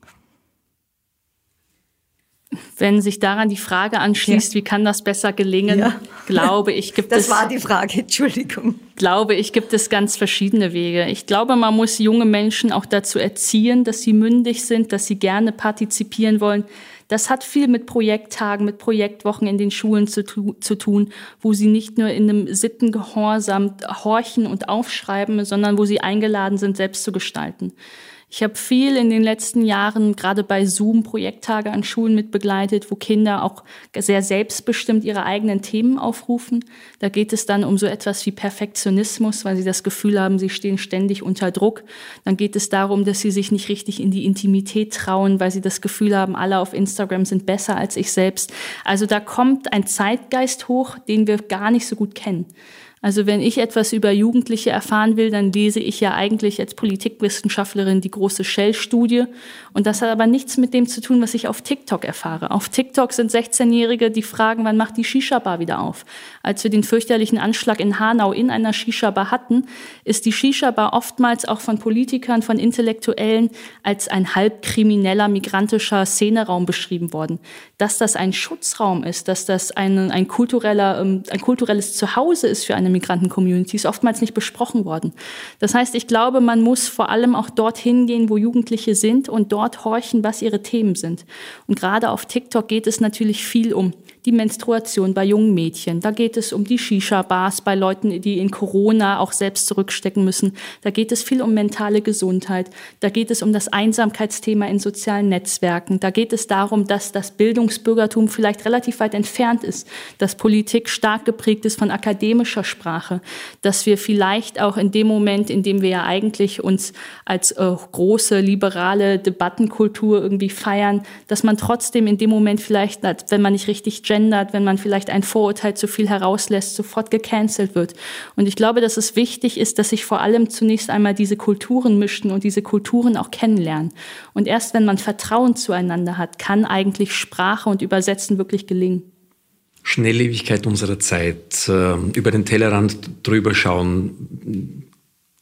Wenn sich daran die Frage anschließt, ja. wie kann das besser gelingen, ja. glaube ich, gibt das es. Das war die Frage, Entschuldigung. Glaube ich, gibt es ganz verschiedene Wege. Ich glaube, man muss junge Menschen auch dazu erziehen, dass sie mündig sind, dass sie gerne partizipieren wollen, das hat viel mit Projekttagen, mit Projektwochen in den Schulen zu, zu tun, wo sie nicht nur in einem Sittengehorsam horchen und aufschreiben, sondern wo sie eingeladen sind, selbst zu gestalten. Ich habe viel in den letzten Jahren gerade bei Zoom Projekttage an Schulen mitbegleitet, wo Kinder auch sehr selbstbestimmt ihre eigenen Themen aufrufen. Da geht es dann um so etwas wie Perfektionismus, weil sie das Gefühl haben, sie stehen ständig unter Druck. Dann geht es darum, dass sie sich nicht richtig in die Intimität trauen, weil sie das Gefühl haben, alle auf Instagram sind besser als ich selbst. Also da kommt ein Zeitgeist hoch, den wir gar nicht so gut kennen. Also wenn ich etwas über Jugendliche erfahren will, dann lese ich ja eigentlich als Politikwissenschaftlerin die große Shell-Studie. Und das hat aber nichts mit dem zu tun, was ich auf TikTok erfahre. Auf TikTok sind 16-Jährige, die fragen, wann macht die Shisha-Bar wieder auf? Als wir den fürchterlichen Anschlag in Hanau in einer Shisha-Bar hatten, ist die Shisha-Bar oftmals auch von Politikern, von Intellektuellen als ein halb krimineller, migrantischer Szeneraum beschrieben worden. Dass das ein Schutzraum ist, dass das ein, ein, kultureller, ähm, ein kulturelles Zuhause ist für eine Migranten-Community ist oftmals nicht besprochen worden. Das heißt, ich glaube, man muss vor allem auch dorthin gehen, wo Jugendliche sind und dort horchen, was ihre Themen sind. Und gerade auf TikTok geht es natürlich viel um die Menstruation bei jungen Mädchen. Da geht es um die Shisha-Bars bei Leuten, die in Corona auch selbst zurückstecken müssen. Da geht es viel um mentale Gesundheit. Da geht es um das Einsamkeitsthema in sozialen Netzwerken. Da geht es darum, dass das Bildungsbürgertum vielleicht relativ weit entfernt ist, dass Politik stark geprägt ist von akademischer Sprache, dass wir vielleicht auch in dem Moment, in dem wir ja eigentlich uns als äh, große liberale Debattenkultur irgendwie feiern, dass man trotzdem in dem Moment vielleicht, wenn man nicht richtig gendert, wenn man vielleicht ein Vorurteil zu viel herauslässt, sofort gecancelt wird. Und ich glaube, dass es wichtig ist, dass sich vor allem zunächst einmal diese Kulturen mischen und diese Kulturen auch kennenlernen. Und erst wenn man Vertrauen zueinander hat, kann eigentlich Sprache und Übersetzen wirklich gelingen. Schnelllebigkeit unserer Zeit, äh, über den Tellerrand drüber schauen,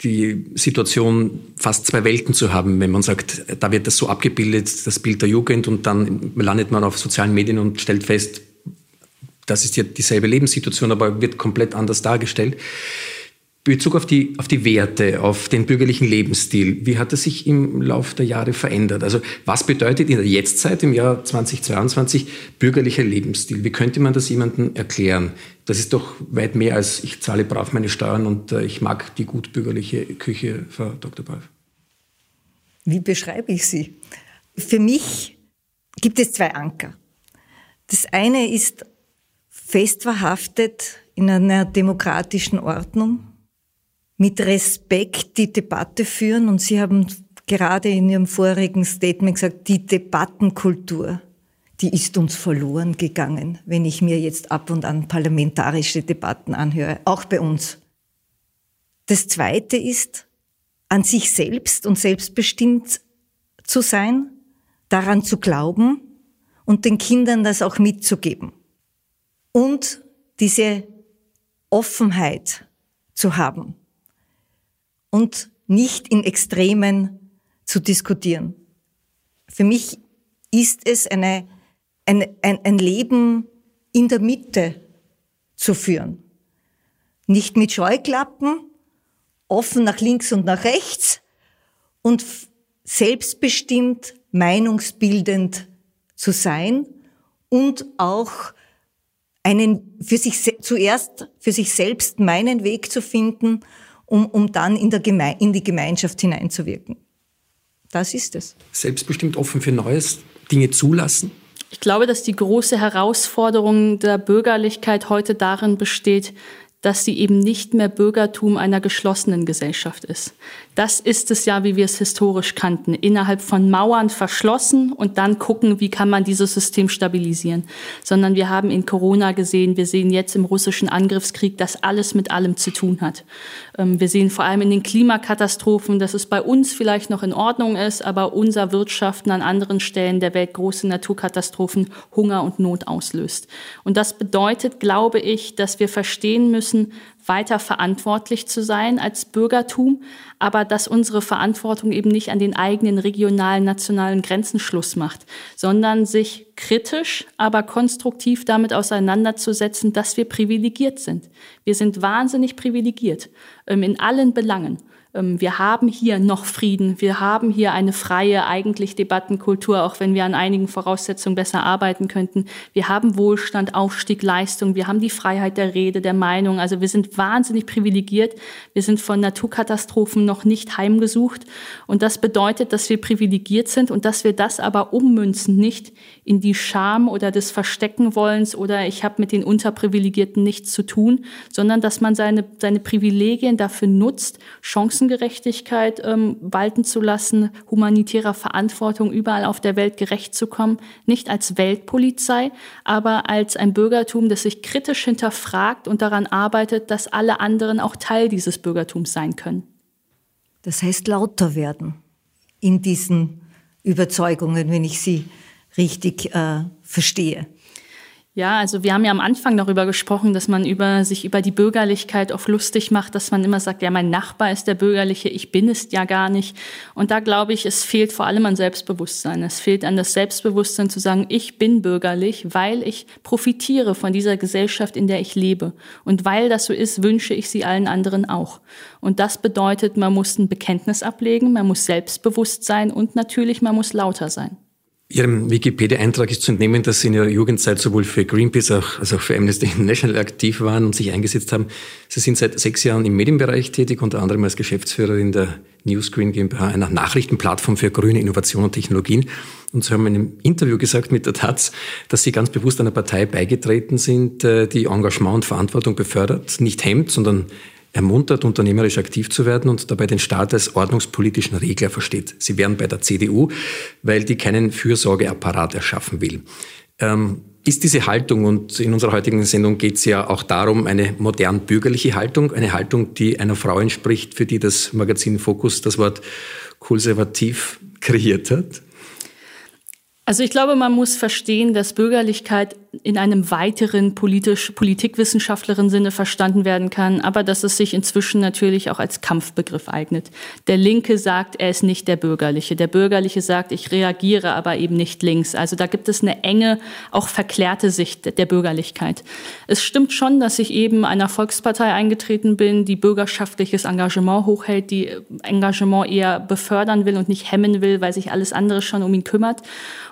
die Situation, fast zwei Welten zu haben, wenn man sagt, da wird das so abgebildet, das Bild der Jugend, und dann landet man auf sozialen Medien und stellt fest, das ist ja dieselbe Lebenssituation, aber wird komplett anders dargestellt. Bezug auf die, auf die Werte, auf den bürgerlichen Lebensstil, wie hat er sich im Laufe der Jahre verändert? Also was bedeutet in der Jetztzeit, im Jahr 2022, bürgerlicher Lebensstil? Wie könnte man das jemandem erklären? Das ist doch weit mehr als ich zahle brav meine Steuern und äh, ich mag die gut bürgerliche Küche, Frau Dr. Balf. Wie beschreibe ich sie? Für mich gibt es zwei Anker. Das eine ist fest verhaftet in einer demokratischen Ordnung, mit Respekt die Debatte führen. Und Sie haben gerade in Ihrem vorigen Statement gesagt, die Debattenkultur, die ist uns verloren gegangen, wenn ich mir jetzt ab und an parlamentarische Debatten anhöre, auch bei uns. Das Zweite ist, an sich selbst und selbstbestimmt zu sein, daran zu glauben und den Kindern das auch mitzugeben. Und diese Offenheit zu haben und nicht in Extremen zu diskutieren. Für mich ist es eine, ein, ein, ein Leben in der Mitte zu führen. Nicht mit Scheuklappen, offen nach links und nach rechts und selbstbestimmt, meinungsbildend zu sein und auch einen für sich zuerst für sich selbst meinen Weg zu finden um, um dann in, der Geme in die Gemeinschaft hineinzuwirken. Das ist es. Selbstbestimmt offen für Neues, Dinge zulassen? Ich glaube, dass die große Herausforderung der Bürgerlichkeit heute darin besteht, dass sie eben nicht mehr Bürgertum einer geschlossenen Gesellschaft ist. Das ist es ja, wie wir es historisch kannten. Innerhalb von Mauern verschlossen und dann gucken, wie kann man dieses System stabilisieren. Sondern wir haben in Corona gesehen, wir sehen jetzt im russischen Angriffskrieg, dass alles mit allem zu tun hat. Ähm, wir sehen vor allem in den Klimakatastrophen, dass es bei uns vielleicht noch in Ordnung ist, aber unser Wirtschaften an anderen Stellen der Welt große Naturkatastrophen, Hunger und Not auslöst. Und das bedeutet, glaube ich, dass wir verstehen müssen, weiter verantwortlich zu sein als Bürgertum, aber dass unsere Verantwortung eben nicht an den eigenen regionalen, nationalen Grenzen Schluss macht, sondern sich kritisch, aber konstruktiv damit auseinanderzusetzen, dass wir privilegiert sind. Wir sind wahnsinnig privilegiert ähm, in allen Belangen. Ähm, wir haben hier noch Frieden, wir haben hier eine freie, eigentlich Debattenkultur, auch wenn wir an einigen Voraussetzungen besser arbeiten könnten. Wir haben Wohlstand, Aufstieg, Leistung, wir haben die Freiheit der Rede, der Meinung. Also wir sind wahnsinnig privilegiert. Wir sind von Naturkatastrophen noch nicht heimgesucht. Und das bedeutet, dass wir privilegiert sind und dass wir das aber ummünzen, nicht in die Scham oder des Versteckenwollens oder ich habe mit den Unterprivilegierten nichts zu tun, sondern dass man seine, seine Privilegien dafür nutzt, Chancen Chancengerechtigkeit ähm, walten zu lassen, humanitärer Verantwortung überall auf der Welt gerecht zu kommen, nicht als Weltpolizei, aber als ein Bürgertum, das sich kritisch hinterfragt und daran arbeitet, dass alle anderen auch Teil dieses Bürgertums sein können. Das heißt lauter werden in diesen Überzeugungen, wenn ich sie richtig äh, verstehe. Ja, also wir haben ja am Anfang darüber gesprochen, dass man über, sich über die Bürgerlichkeit oft lustig macht, dass man immer sagt, ja, mein Nachbar ist der Bürgerliche, ich bin es ja gar nicht. Und da glaube ich, es fehlt vor allem an Selbstbewusstsein. Es fehlt an das Selbstbewusstsein zu sagen, ich bin bürgerlich, weil ich profitiere von dieser Gesellschaft, in der ich lebe. Und weil das so ist, wünsche ich sie allen anderen auch. Und das bedeutet, man muss ein Bekenntnis ablegen, man muss selbstbewusst sein und natürlich, man muss lauter sein. Ihrem Wikipedia-Eintrag ist zu entnehmen, dass Sie in Ihrer Jugendzeit sowohl für Greenpeace als auch für Amnesty International aktiv waren und sich eingesetzt haben. Sie sind seit sechs Jahren im Medienbereich tätig, unter anderem als Geschäftsführerin der Newscreen GmbH, einer Nachrichtenplattform für grüne Innovation und Technologien. Und Sie haben in einem Interview gesagt mit der Taz, dass Sie ganz bewusst einer Partei beigetreten sind, äh, die Engagement und Verantwortung befördert, nicht hemmt, sondern ermuntert, unternehmerisch aktiv zu werden und dabei den Staat als ordnungspolitischen Regler versteht. Sie wären bei der CDU, weil die keinen Fürsorgeapparat erschaffen will. Ähm, ist diese Haltung, und in unserer heutigen Sendung geht es ja auch darum, eine modern bürgerliche Haltung, eine Haltung, die einer Frau entspricht, für die das Magazin Fokus das Wort konservativ kreiert hat? Also ich glaube, man muss verstehen, dass Bürgerlichkeit in einem weiteren politisch, politikwissenschaftlerin Sinne verstanden werden kann, aber dass es sich inzwischen natürlich auch als Kampfbegriff eignet. Der Linke sagt, er ist nicht der Bürgerliche. Der Bürgerliche sagt, ich reagiere aber eben nicht links. Also da gibt es eine enge, auch verklärte Sicht der Bürgerlichkeit. Es stimmt schon, dass ich eben einer Volkspartei eingetreten bin, die bürgerschaftliches Engagement hochhält, die Engagement eher befördern will und nicht hemmen will, weil sich alles andere schon um ihn kümmert.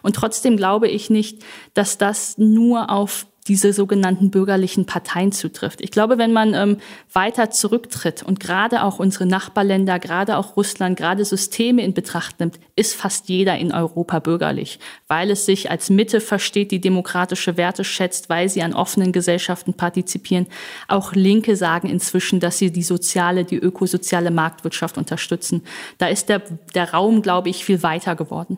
Und trotzdem glaube ich nicht, dass das nur auf diese sogenannten bürgerlichen Parteien zutrifft. Ich glaube, wenn man ähm, weiter zurücktritt und gerade auch unsere Nachbarländer, gerade auch Russland, gerade Systeme in Betracht nimmt, ist fast jeder in Europa bürgerlich, weil es sich als Mitte versteht, die demokratische Werte schätzt, weil sie an offenen Gesellschaften partizipieren. Auch Linke sagen inzwischen, dass sie die soziale, die ökosoziale Marktwirtschaft unterstützen. Da ist der, der Raum, glaube ich, viel weiter geworden.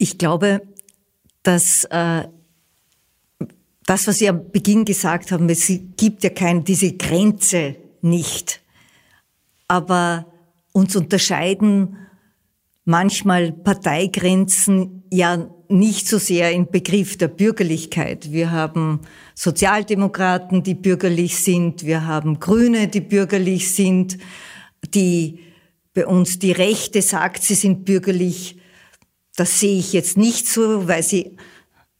Ich glaube, dass äh, das, was Sie am Beginn gesagt haben, es gibt ja keine, diese Grenze nicht. Aber uns unterscheiden manchmal Parteigrenzen ja nicht so sehr im Begriff der Bürgerlichkeit. Wir haben Sozialdemokraten, die bürgerlich sind. Wir haben Grüne, die bürgerlich sind. Die bei uns die Rechte sagt, sie sind bürgerlich. Das sehe ich jetzt nicht so, weil sie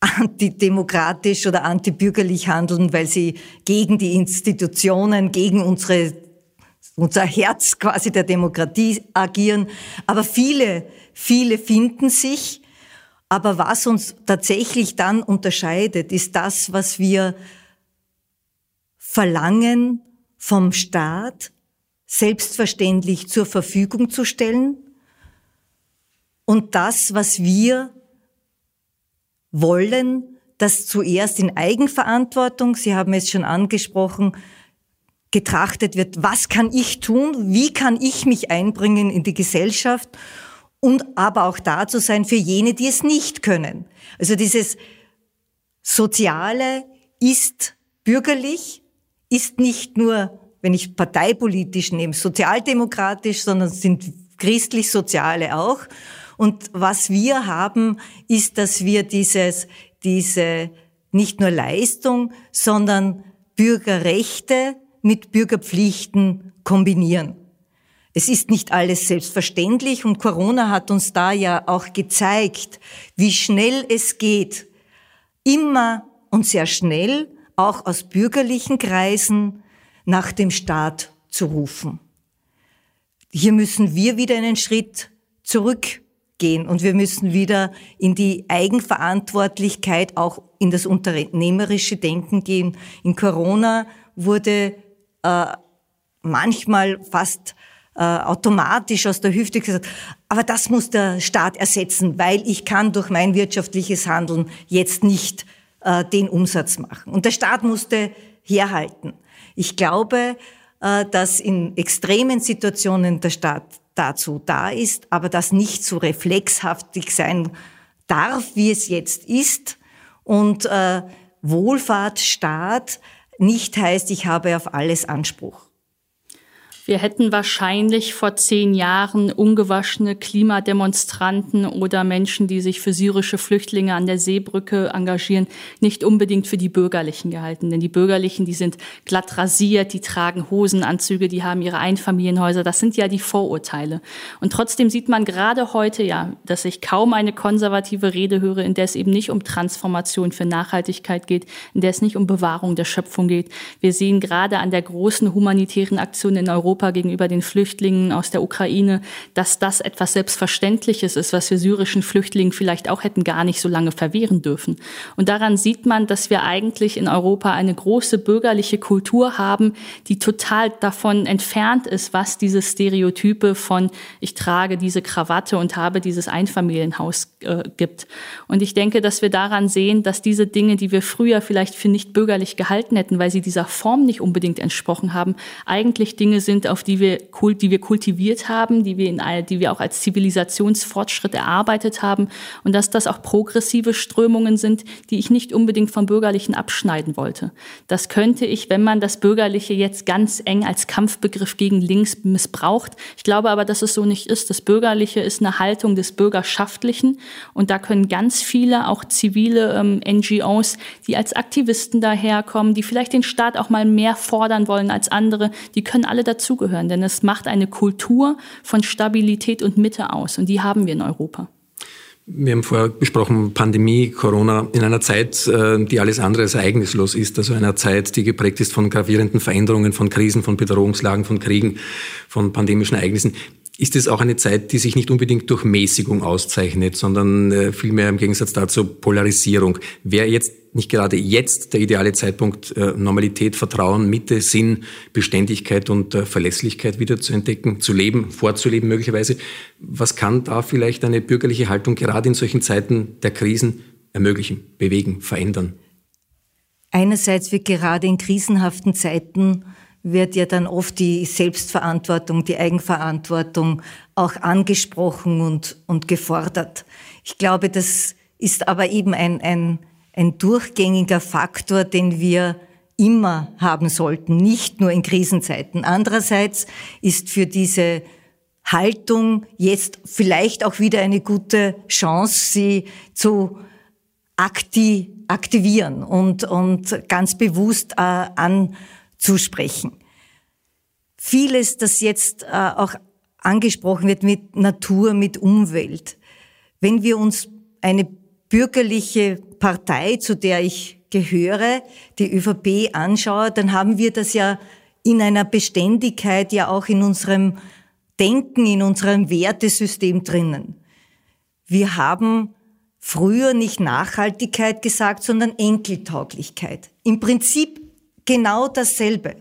antidemokratisch oder antibürgerlich handeln, weil sie gegen die Institutionen, gegen unsere, unser Herz quasi der Demokratie agieren. Aber viele, viele finden sich. Aber was uns tatsächlich dann unterscheidet, ist das, was wir verlangen vom Staat, selbstverständlich zur Verfügung zu stellen und das, was wir wollen, dass zuerst in Eigenverantwortung, Sie haben es schon angesprochen, getrachtet wird, was kann ich tun, wie kann ich mich einbringen in die Gesellschaft und aber auch da zu sein für jene, die es nicht können. Also dieses Soziale ist bürgerlich, ist nicht nur, wenn ich parteipolitisch nehme, sozialdemokratisch, sondern sind christlich-soziale auch. Und was wir haben, ist, dass wir dieses, diese nicht nur Leistung, sondern Bürgerrechte mit Bürgerpflichten kombinieren. Es ist nicht alles selbstverständlich und Corona hat uns da ja auch gezeigt, wie schnell es geht, immer und sehr schnell auch aus bürgerlichen Kreisen nach dem Staat zu rufen. Hier müssen wir wieder einen Schritt zurück gehen. Und wir müssen wieder in die Eigenverantwortlichkeit, auch in das unternehmerische Denken gehen. In Corona wurde äh, manchmal fast äh, automatisch aus der Hüfte gesagt, aber das muss der Staat ersetzen, weil ich kann durch mein wirtschaftliches Handeln jetzt nicht äh, den Umsatz machen. Und der Staat musste herhalten. Ich glaube, äh, dass in extremen Situationen der Staat dazu da ist, aber das nicht so reflexhaftig sein darf, wie es jetzt ist. Und äh, Wohlfahrtsstaat nicht heißt, ich habe auf alles Anspruch. Wir hätten wahrscheinlich vor zehn Jahren ungewaschene Klimademonstranten oder Menschen, die sich für syrische Flüchtlinge an der Seebrücke engagieren, nicht unbedingt für die Bürgerlichen gehalten. Denn die Bürgerlichen, die sind glatt rasiert, die tragen Hosenanzüge, die haben ihre Einfamilienhäuser. Das sind ja die Vorurteile. Und trotzdem sieht man gerade heute ja, dass ich kaum eine konservative Rede höre, in der es eben nicht um Transformation für Nachhaltigkeit geht, in der es nicht um Bewahrung der Schöpfung geht. Wir sehen gerade an der großen humanitären Aktion in Europa, Europa gegenüber den Flüchtlingen aus der Ukraine, dass das etwas Selbstverständliches ist, was wir syrischen Flüchtlingen vielleicht auch hätten gar nicht so lange verwehren dürfen. Und daran sieht man, dass wir eigentlich in Europa eine große bürgerliche Kultur haben, die total davon entfernt ist, was diese Stereotype von ich trage diese Krawatte und habe dieses Einfamilienhaus äh, gibt. Und ich denke, dass wir daran sehen, dass diese Dinge, die wir früher vielleicht für nicht bürgerlich gehalten hätten, weil sie dieser Form nicht unbedingt entsprochen haben, eigentlich Dinge sind, auf die wir, die wir kultiviert haben, die wir, in, die wir auch als Zivilisationsfortschritt erarbeitet haben und dass das auch progressive Strömungen sind, die ich nicht unbedingt vom Bürgerlichen abschneiden wollte. Das könnte ich, wenn man das Bürgerliche jetzt ganz eng als Kampfbegriff gegen links missbraucht. Ich glaube aber, dass es so nicht ist. Das Bürgerliche ist eine Haltung des Bürgerschaftlichen und da können ganz viele, auch zivile ähm, NGOs, die als Aktivisten daherkommen, die vielleicht den Staat auch mal mehr fordern wollen als andere, die können alle dazugehören, denn es macht eine Kultur von Stabilität und Mitte aus und die haben wir in Europa. Wir haben vorher besprochen, Pandemie, Corona, in einer Zeit, äh, die alles andere als ereignislos ist, also einer Zeit, die geprägt ist von gravierenden Veränderungen, von Krisen, von Bedrohungslagen, von Kriegen, von pandemischen Ereignissen ist es auch eine Zeit, die sich nicht unbedingt durch Mäßigung auszeichnet, sondern äh, vielmehr im Gegensatz dazu Polarisierung. Wäre jetzt nicht gerade jetzt der ideale Zeitpunkt, äh, Normalität, Vertrauen, Mitte, Sinn, Beständigkeit und äh, Verlässlichkeit wieder zu entdecken, zu leben, vorzuleben möglicherweise? Was kann da vielleicht eine bürgerliche Haltung gerade in solchen Zeiten der Krisen ermöglichen, bewegen, verändern? Einerseits wird gerade in krisenhaften Zeiten wird ja dann oft die Selbstverantwortung, die Eigenverantwortung auch angesprochen und, und gefordert. Ich glaube, das ist aber eben ein, ein, ein durchgängiger Faktor, den wir immer haben sollten, nicht nur in Krisenzeiten. Andererseits ist für diese Haltung jetzt vielleicht auch wieder eine gute Chance, sie zu aktivieren und, und ganz bewusst äh, an zusprechen. Vieles, das jetzt äh, auch angesprochen wird mit Natur, mit Umwelt. Wenn wir uns eine bürgerliche Partei, zu der ich gehöre, die ÖVP anschaue, dann haben wir das ja in einer Beständigkeit ja auch in unserem Denken, in unserem Wertesystem drinnen. Wir haben früher nicht Nachhaltigkeit gesagt, sondern Enkeltauglichkeit. Im Prinzip genau dasselbe.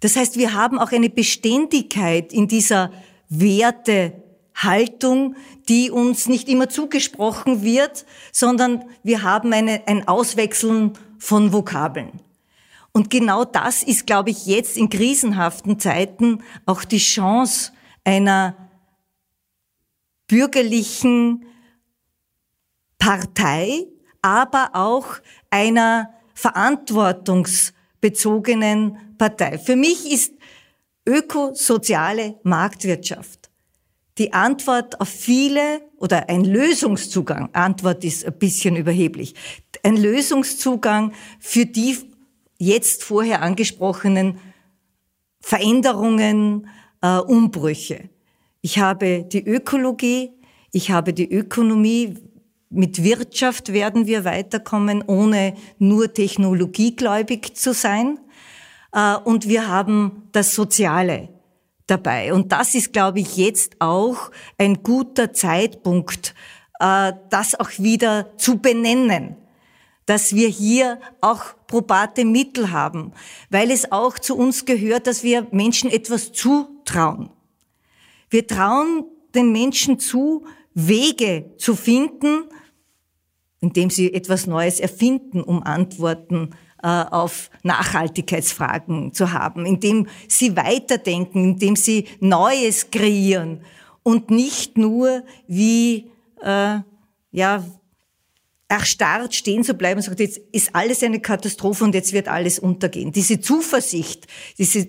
Das heißt, wir haben auch eine Beständigkeit in dieser Wertehaltung, die uns nicht immer zugesprochen wird, sondern wir haben eine, ein Auswechseln von Vokabeln. Und genau das ist, glaube ich, jetzt in krisenhaften Zeiten auch die Chance einer bürgerlichen Partei, aber auch einer verantwortungsbezogenen Partei. Für mich ist ökosoziale Marktwirtschaft die Antwort auf viele oder ein Lösungszugang, Antwort ist ein bisschen überheblich, ein Lösungszugang für die jetzt vorher angesprochenen Veränderungen, äh, Umbrüche. Ich habe die Ökologie, ich habe die Ökonomie, mit Wirtschaft werden wir weiterkommen, ohne nur technologiegläubig zu sein. Äh, und wir haben das Soziale dabei. Und das ist, glaube ich, jetzt auch ein guter Zeitpunkt, äh, das auch wieder zu benennen dass wir hier auch probate Mittel haben, weil es auch zu uns gehört, dass wir Menschen etwas zutrauen. Wir trauen den Menschen zu, Wege zu finden, indem sie etwas Neues erfinden, um Antworten äh, auf Nachhaltigkeitsfragen zu haben, indem sie weiterdenken, indem sie Neues kreieren und nicht nur wie äh, ja erstarrt stehen zu bleiben und sagen, jetzt ist alles eine Katastrophe und jetzt wird alles untergehen. Diese Zuversicht, diese,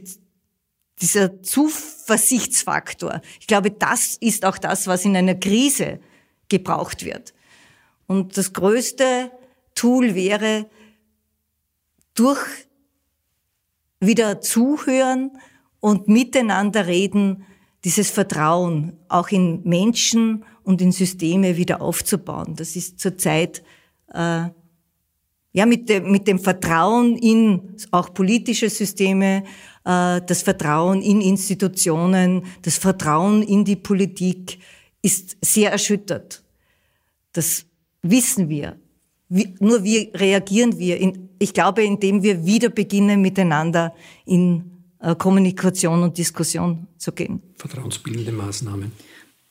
dieser Zuversichtsfaktor, ich glaube, das ist auch das, was in einer Krise gebraucht wird. Und das größte Tool wäre, durch wieder zuhören und miteinander reden, dieses Vertrauen auch in Menschen und in Systeme wieder aufzubauen. Das ist zurzeit äh, ja mit dem, mit dem Vertrauen in auch politische Systeme, äh, das Vertrauen in Institutionen, das Vertrauen in die Politik ist sehr erschüttert. Das wissen wir. Wie, nur wie reagieren wir? In, ich glaube, indem wir wieder beginnen, miteinander in äh, Kommunikation und Diskussion zu gehen. Vertrauensbildende Maßnahmen.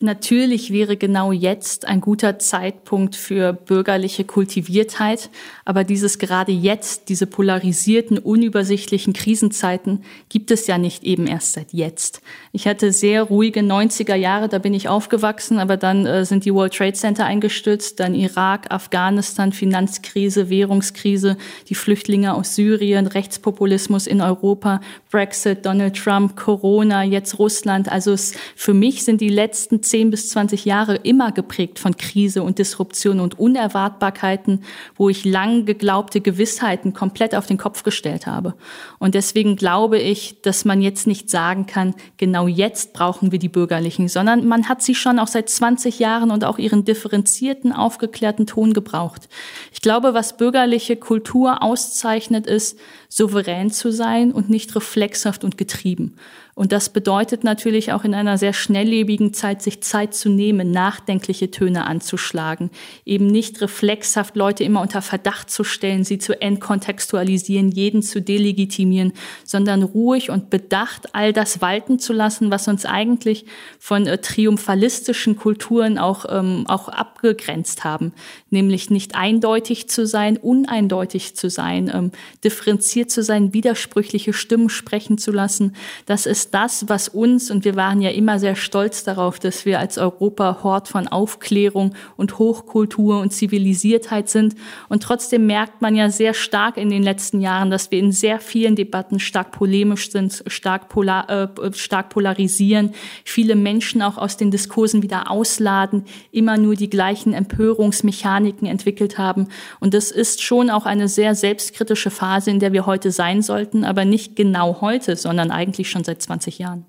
Natürlich wäre genau jetzt ein guter Zeitpunkt für bürgerliche Kultiviertheit, aber dieses gerade jetzt, diese polarisierten, unübersichtlichen Krisenzeiten gibt es ja nicht eben erst seit jetzt. Ich hatte sehr ruhige 90er Jahre, da bin ich aufgewachsen, aber dann äh, sind die World Trade Center eingestürzt, dann Irak, Afghanistan, Finanzkrise, Währungskrise, die Flüchtlinge aus Syrien, Rechtspopulismus in Europa, Brexit, Donald Trump, Corona, jetzt Russland. Also es, für mich sind die letzten 10 bis 20 Jahre immer geprägt von Krise und Disruption und Unerwartbarkeiten, wo ich lang geglaubte Gewissheiten komplett auf den Kopf gestellt habe. Und deswegen glaube ich, dass man jetzt nicht sagen kann, genau jetzt brauchen wir die Bürgerlichen, sondern man hat sie schon auch seit 20 Jahren und auch ihren differenzierten, aufgeklärten Ton gebraucht. Ich glaube, was bürgerliche Kultur auszeichnet, ist, souverän zu sein und nicht reflexhaft und getrieben. Und das bedeutet natürlich auch in einer sehr schnelllebigen Zeit, sich Zeit zu nehmen, nachdenkliche Töne anzuschlagen, eben nicht reflexhaft Leute immer unter Verdacht zu stellen, sie zu entkontextualisieren, jeden zu delegitimieren, sondern ruhig und bedacht all das walten zu lassen, was uns eigentlich von äh, triumphalistischen Kulturen auch, ähm, auch abgegrenzt haben, nämlich nicht eindeutig zu sein, uneindeutig zu sein, ähm, differenziert zu sein, widersprüchliche Stimmen sprechen zu lassen. Das ist ist das, was uns, und wir waren ja immer sehr stolz darauf, dass wir als Europa Hort von Aufklärung und Hochkultur und Zivilisiertheit sind. Und trotzdem merkt man ja sehr stark in den letzten Jahren, dass wir in sehr vielen Debatten stark polemisch sind, stark, polar, äh, stark polarisieren, viele Menschen auch aus den Diskursen wieder ausladen, immer nur die gleichen Empörungsmechaniken entwickelt haben. Und das ist schon auch eine sehr selbstkritische Phase, in der wir heute sein sollten, aber nicht genau heute, sondern eigentlich schon seit 20 20 Jahren.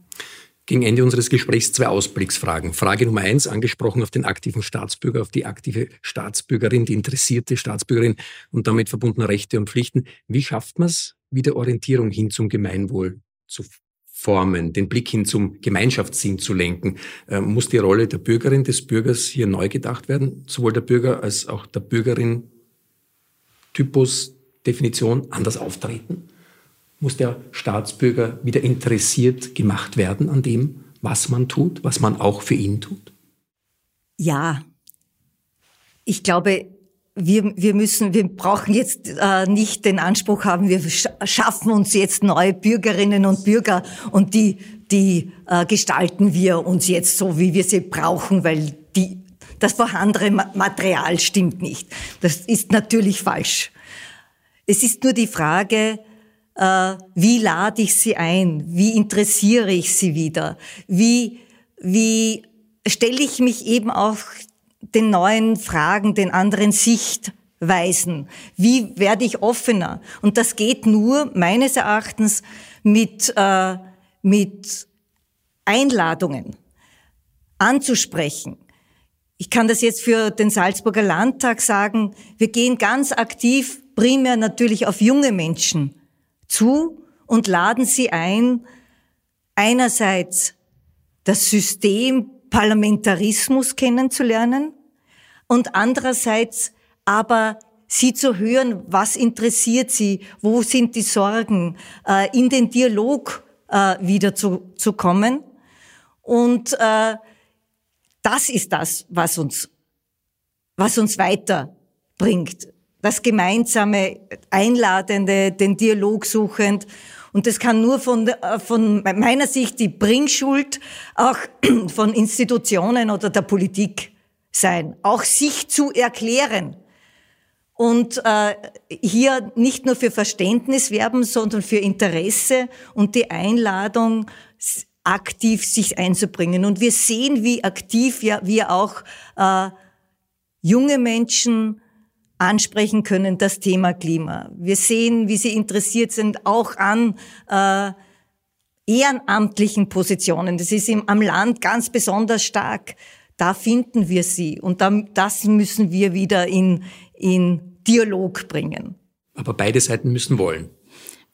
Gegen Ende unseres Gesprächs zwei Ausblicksfragen. Frage Nummer eins, angesprochen auf den aktiven Staatsbürger, auf die aktive Staatsbürgerin, die interessierte Staatsbürgerin und damit verbundene Rechte und Pflichten. Wie schafft man es, wieder Orientierung hin zum Gemeinwohl zu formen, den Blick hin zum Gemeinschaftssinn zu lenken? Äh, muss die Rolle der Bürgerin, des Bürgers hier neu gedacht werden? Sowohl der Bürger als auch der Bürgerin Typus, Definition anders auftreten? Muss der Staatsbürger wieder interessiert gemacht werden an dem, was man tut, was man auch für ihn tut? Ja, ich glaube, wir, wir müssen, wir brauchen jetzt äh, nicht den Anspruch haben, wir schaffen uns jetzt neue Bürgerinnen und Bürger und die, die äh, gestalten wir uns jetzt so, wie wir sie brauchen, weil die, das vorhandene Material stimmt nicht. Das ist natürlich falsch. Es ist nur die Frage, wie lade ich sie ein? Wie interessiere ich sie wieder? Wie, wie stelle ich mich eben auch den neuen Fragen, den anderen Sichtweisen? Wie werde ich offener? Und das geht nur meines Erachtens mit, äh, mit Einladungen anzusprechen. Ich kann das jetzt für den Salzburger Landtag sagen. Wir gehen ganz aktiv primär natürlich auf junge Menschen zu und laden sie ein, einerseits das System Parlamentarismus kennenzulernen und andererseits aber sie zu hören, was interessiert sie, wo sind die Sorgen, äh, in den Dialog äh, wieder zu, zu kommen. Und äh, das ist das, was uns, was uns weiterbringt das gemeinsame, einladende, den Dialog suchend. Und das kann nur von, äh, von meiner Sicht die Bringschuld auch von Institutionen oder der Politik sein, auch sich zu erklären. Und äh, hier nicht nur für Verständnis werben, sondern für Interesse und die Einladung, aktiv sich einzubringen. Und wir sehen, wie aktiv ja, wir auch äh, junge Menschen ansprechen können, das Thema Klima. Wir sehen, wie sie interessiert sind, auch an äh, ehrenamtlichen Positionen. Das ist im, am Land ganz besonders stark. Da finden wir sie und dann, das müssen wir wieder in, in Dialog bringen. Aber beide Seiten müssen wollen.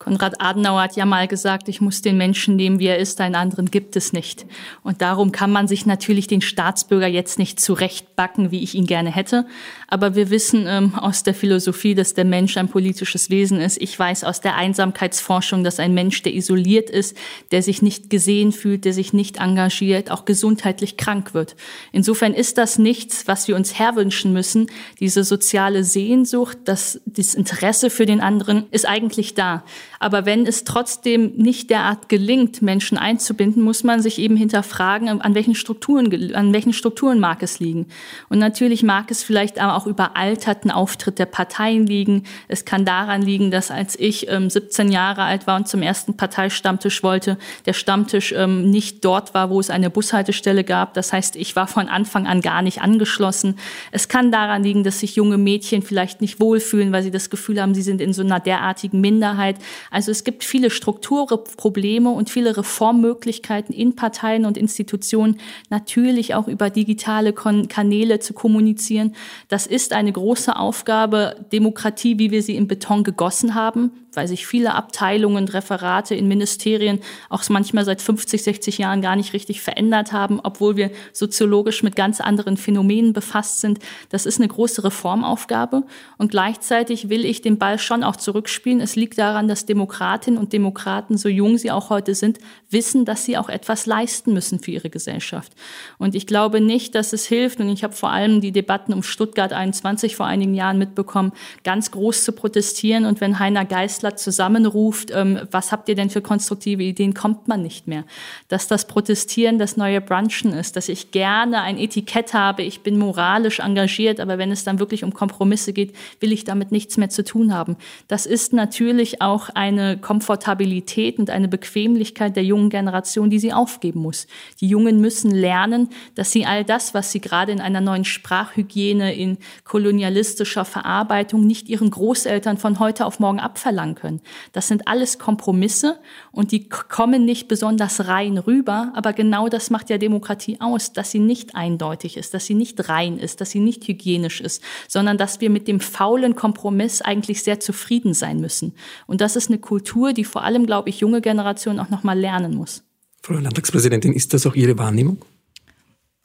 Konrad Adenauer hat ja mal gesagt, ich muss den Menschen nehmen, wie er ist, einen anderen gibt es nicht. Und darum kann man sich natürlich den Staatsbürger jetzt nicht zurechtbacken, wie ich ihn gerne hätte. Aber wir wissen ähm, aus der Philosophie, dass der Mensch ein politisches Wesen ist. Ich weiß aus der Einsamkeitsforschung, dass ein Mensch, der isoliert ist, der sich nicht gesehen fühlt, der sich nicht engagiert, auch gesundheitlich krank wird. Insofern ist das nichts, was wir uns herwünschen müssen. Diese soziale Sehnsucht, das, das Interesse für den anderen ist eigentlich da. Aber wenn es trotzdem nicht derart gelingt, Menschen einzubinden, muss man sich eben hinterfragen, an welchen Strukturen, an welchen Strukturen mag es liegen. Und natürlich mag es vielleicht auch überalterten Auftritt der Parteien liegen. Es kann daran liegen, dass als ich ähm, 17 Jahre alt war und zum ersten Parteistammtisch wollte, der Stammtisch ähm, nicht dort war, wo es eine Bushaltestelle gab. Das heißt, ich war von Anfang an gar nicht angeschlossen. Es kann daran liegen, dass sich junge Mädchen vielleicht nicht wohlfühlen, weil sie das Gefühl haben, sie sind in so einer derartigen Minderheit. Also es gibt viele Strukturprobleme und viele Reformmöglichkeiten in Parteien und Institutionen, natürlich auch über digitale Kanäle zu kommunizieren. Das ist eine große Aufgabe, Demokratie, wie wir sie in Beton gegossen haben, weil sich viele Abteilungen, Referate in Ministerien auch manchmal seit 50, 60 Jahren gar nicht richtig verändert haben, obwohl wir soziologisch mit ganz anderen Phänomenen befasst sind. Das ist eine große Reformaufgabe. Und gleichzeitig will ich den Ball schon auch zurückspielen. Es liegt daran, dass Demokratinnen und Demokraten, so jung sie auch heute sind, wissen, dass sie auch etwas leisten müssen für ihre Gesellschaft. Und ich glaube nicht, dass es hilft, und ich habe vor allem die Debatten um Stuttgart 21 vor einigen Jahren mitbekommen, ganz groß zu protestieren. Und wenn Heiner Geist Wissenschaftler zusammenruft, ähm, was habt ihr denn für konstruktive Ideen, kommt man nicht mehr. Dass das Protestieren das neue Brunchen ist, dass ich gerne ein Etikett habe, ich bin moralisch engagiert, aber wenn es dann wirklich um Kompromisse geht, will ich damit nichts mehr zu tun haben. Das ist natürlich auch eine Komfortabilität und eine Bequemlichkeit der jungen Generation, die sie aufgeben muss. Die Jungen müssen lernen, dass sie all das, was sie gerade in einer neuen Sprachhygiene, in kolonialistischer Verarbeitung nicht ihren Großeltern von heute auf morgen abverlangen sagen können. Das sind alles Kompromisse und die kommen nicht besonders rein rüber, aber genau das macht ja Demokratie aus, dass sie nicht eindeutig ist, dass sie nicht rein ist, dass sie nicht hygienisch ist, sondern dass wir mit dem faulen Kompromiss eigentlich sehr zufrieden sein müssen. Und das ist eine Kultur, die vor allem, glaube ich, junge Generationen auch noch mal lernen muss. Frau Landtagspräsidentin, ist das auch Ihre Wahrnehmung?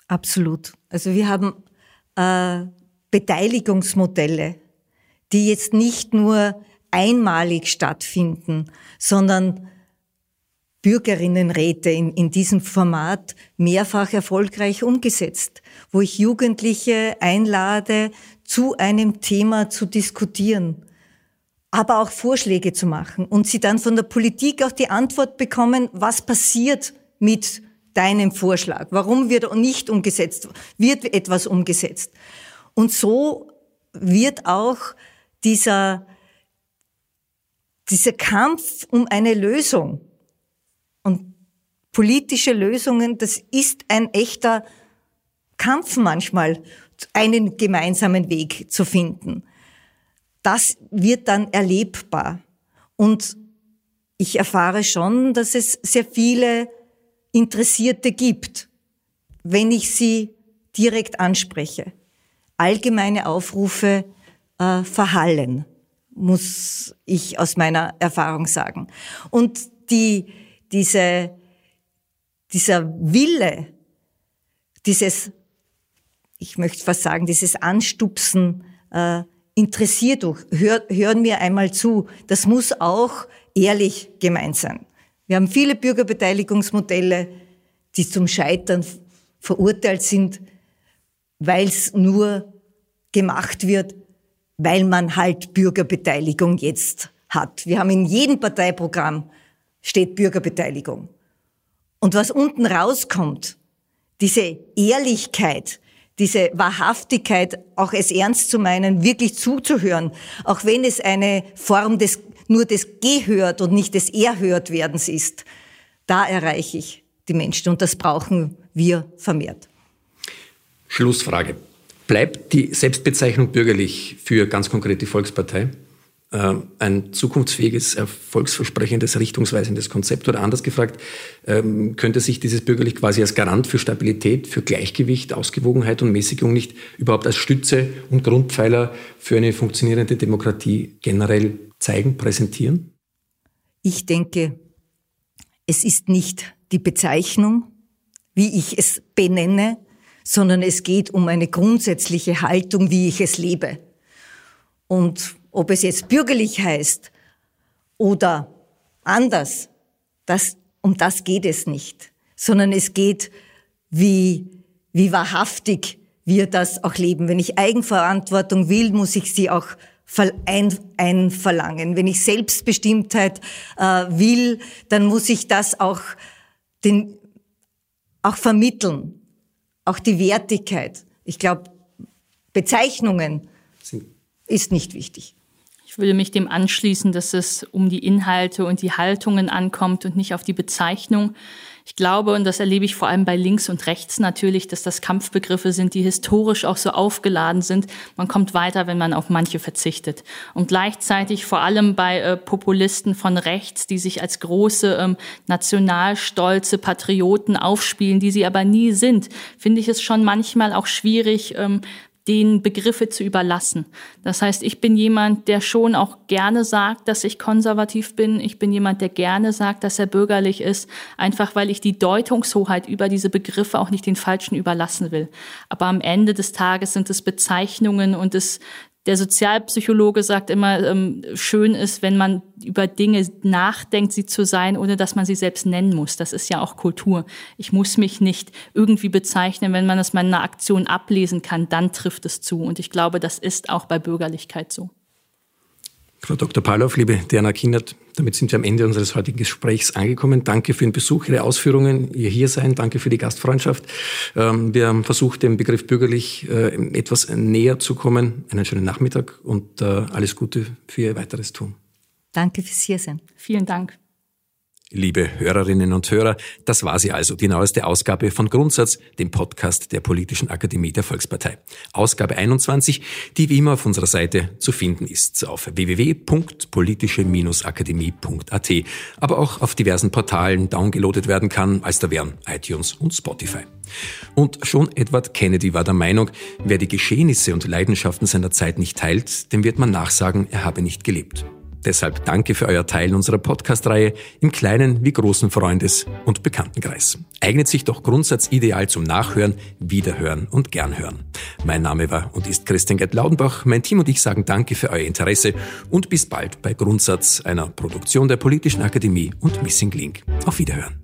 Absolut. Also wir haben äh, Beteiligungsmodelle, die jetzt nicht nur einmalig stattfinden, sondern Bürgerinnenräte in, in diesem Format mehrfach erfolgreich umgesetzt, wo ich Jugendliche einlade, zu einem Thema zu diskutieren, aber auch Vorschläge zu machen und sie dann von der Politik auch die Antwort bekommen, was passiert mit deinem Vorschlag, warum wird nicht umgesetzt, wird etwas umgesetzt. Und so wird auch dieser dieser Kampf um eine Lösung und politische Lösungen, das ist ein echter Kampf manchmal, einen gemeinsamen Weg zu finden. Das wird dann erlebbar. Und ich erfahre schon, dass es sehr viele Interessierte gibt, wenn ich sie direkt anspreche. Allgemeine Aufrufe äh, verhallen muss ich aus meiner Erfahrung sagen. Und die, diese, dieser Wille, dieses, ich möchte fast sagen, dieses Anstupsen, äh, interessiert durch, hör, hören wir einmal zu. Das muss auch ehrlich gemeint sein. Wir haben viele Bürgerbeteiligungsmodelle, die zum Scheitern verurteilt sind, weil es nur gemacht wird, weil man halt Bürgerbeteiligung jetzt hat. Wir haben in jedem Parteiprogramm steht Bürgerbeteiligung. Und was unten rauskommt, diese Ehrlichkeit, diese Wahrhaftigkeit, auch es ernst zu meinen, wirklich zuzuhören, auch wenn es eine Form des, nur des Gehört und nicht des Erhörtwerdens ist, da erreiche ich die Menschen und das brauchen wir vermehrt. Schlussfrage. Bleibt die Selbstbezeichnung bürgerlich für ganz konkret die Volkspartei äh, ein zukunftsfähiges, erfolgsversprechendes, richtungsweisendes Konzept? Oder anders gefragt, ähm, könnte sich dieses bürgerlich quasi als Garant für Stabilität, für Gleichgewicht, Ausgewogenheit und Mäßigung nicht überhaupt als Stütze und Grundpfeiler für eine funktionierende Demokratie generell zeigen, präsentieren? Ich denke, es ist nicht die Bezeichnung, wie ich es benenne, sondern es geht um eine grundsätzliche Haltung, wie ich es lebe. Und ob es jetzt bürgerlich heißt oder anders, das, um das geht es nicht, sondern es geht, wie, wie wahrhaftig wir das auch leben. Wenn ich Eigenverantwortung will, muss ich sie auch ein, einverlangen. Wenn ich Selbstbestimmtheit äh, will, dann muss ich das auch, den, auch vermitteln auch die Wertigkeit. Ich glaube, Bezeichnungen ist nicht wichtig. Ich würde mich dem anschließen, dass es um die Inhalte und die Haltungen ankommt und nicht auf die Bezeichnung. Ich glaube, und das erlebe ich vor allem bei links und rechts natürlich, dass das Kampfbegriffe sind, die historisch auch so aufgeladen sind. Man kommt weiter, wenn man auf manche verzichtet. Und gleichzeitig vor allem bei äh, Populisten von rechts, die sich als große ähm, nationalstolze Patrioten aufspielen, die sie aber nie sind, finde ich es schon manchmal auch schwierig, ähm, den Begriffe zu überlassen. Das heißt, ich bin jemand, der schon auch gerne sagt, dass ich konservativ bin. Ich bin jemand, der gerne sagt, dass er bürgerlich ist, einfach weil ich die Deutungshoheit über diese Begriffe auch nicht den Falschen überlassen will. Aber am Ende des Tages sind es Bezeichnungen und es der Sozialpsychologe sagt immer, ähm, schön ist, wenn man über Dinge nachdenkt, sie zu sein, ohne dass man sie selbst nennen muss. Das ist ja auch Kultur. Ich muss mich nicht irgendwie bezeichnen. Wenn man es meiner Aktion ablesen kann, dann trifft es zu. Und ich glaube, das ist auch bei Bürgerlichkeit so. Frau Dr. Palow, liebe Diana Kindert, damit sind wir am Ende unseres heutigen Gesprächs angekommen. Danke für den Besuch, Ihre Ausführungen, Ihr Hiersein. Danke für die Gastfreundschaft. Ähm, wir haben versucht, dem Begriff bürgerlich äh, etwas näher zu kommen. Einen schönen Nachmittag und äh, alles Gute für Ihr weiteres Tun. Danke fürs Hiersein. Vielen Dank. Liebe Hörerinnen und Hörer, das war sie also, die neueste Ausgabe von Grundsatz, dem Podcast der Politischen Akademie der Volkspartei. Ausgabe 21, die wie immer auf unserer Seite zu finden ist, auf www.politische-akademie.at, aber auch auf diversen Portalen downgeloadet werden kann, als da wären iTunes und Spotify. Und schon Edward Kennedy war der Meinung, wer die Geschehnisse und Leidenschaften seiner Zeit nicht teilt, dem wird man nachsagen, er habe nicht gelebt. Deshalb danke für euer Teilen unserer Podcast-Reihe im kleinen wie großen Freundes- und Bekanntenkreis. Eignet sich doch grundsatzideal zum Nachhören, Wiederhören und Gernhören. Mein Name war und ist Christian Gerd Laudenbach. Mein Team und ich sagen danke für euer Interesse und bis bald bei Grundsatz, einer Produktion der Politischen Akademie und Missing Link. Auf Wiederhören.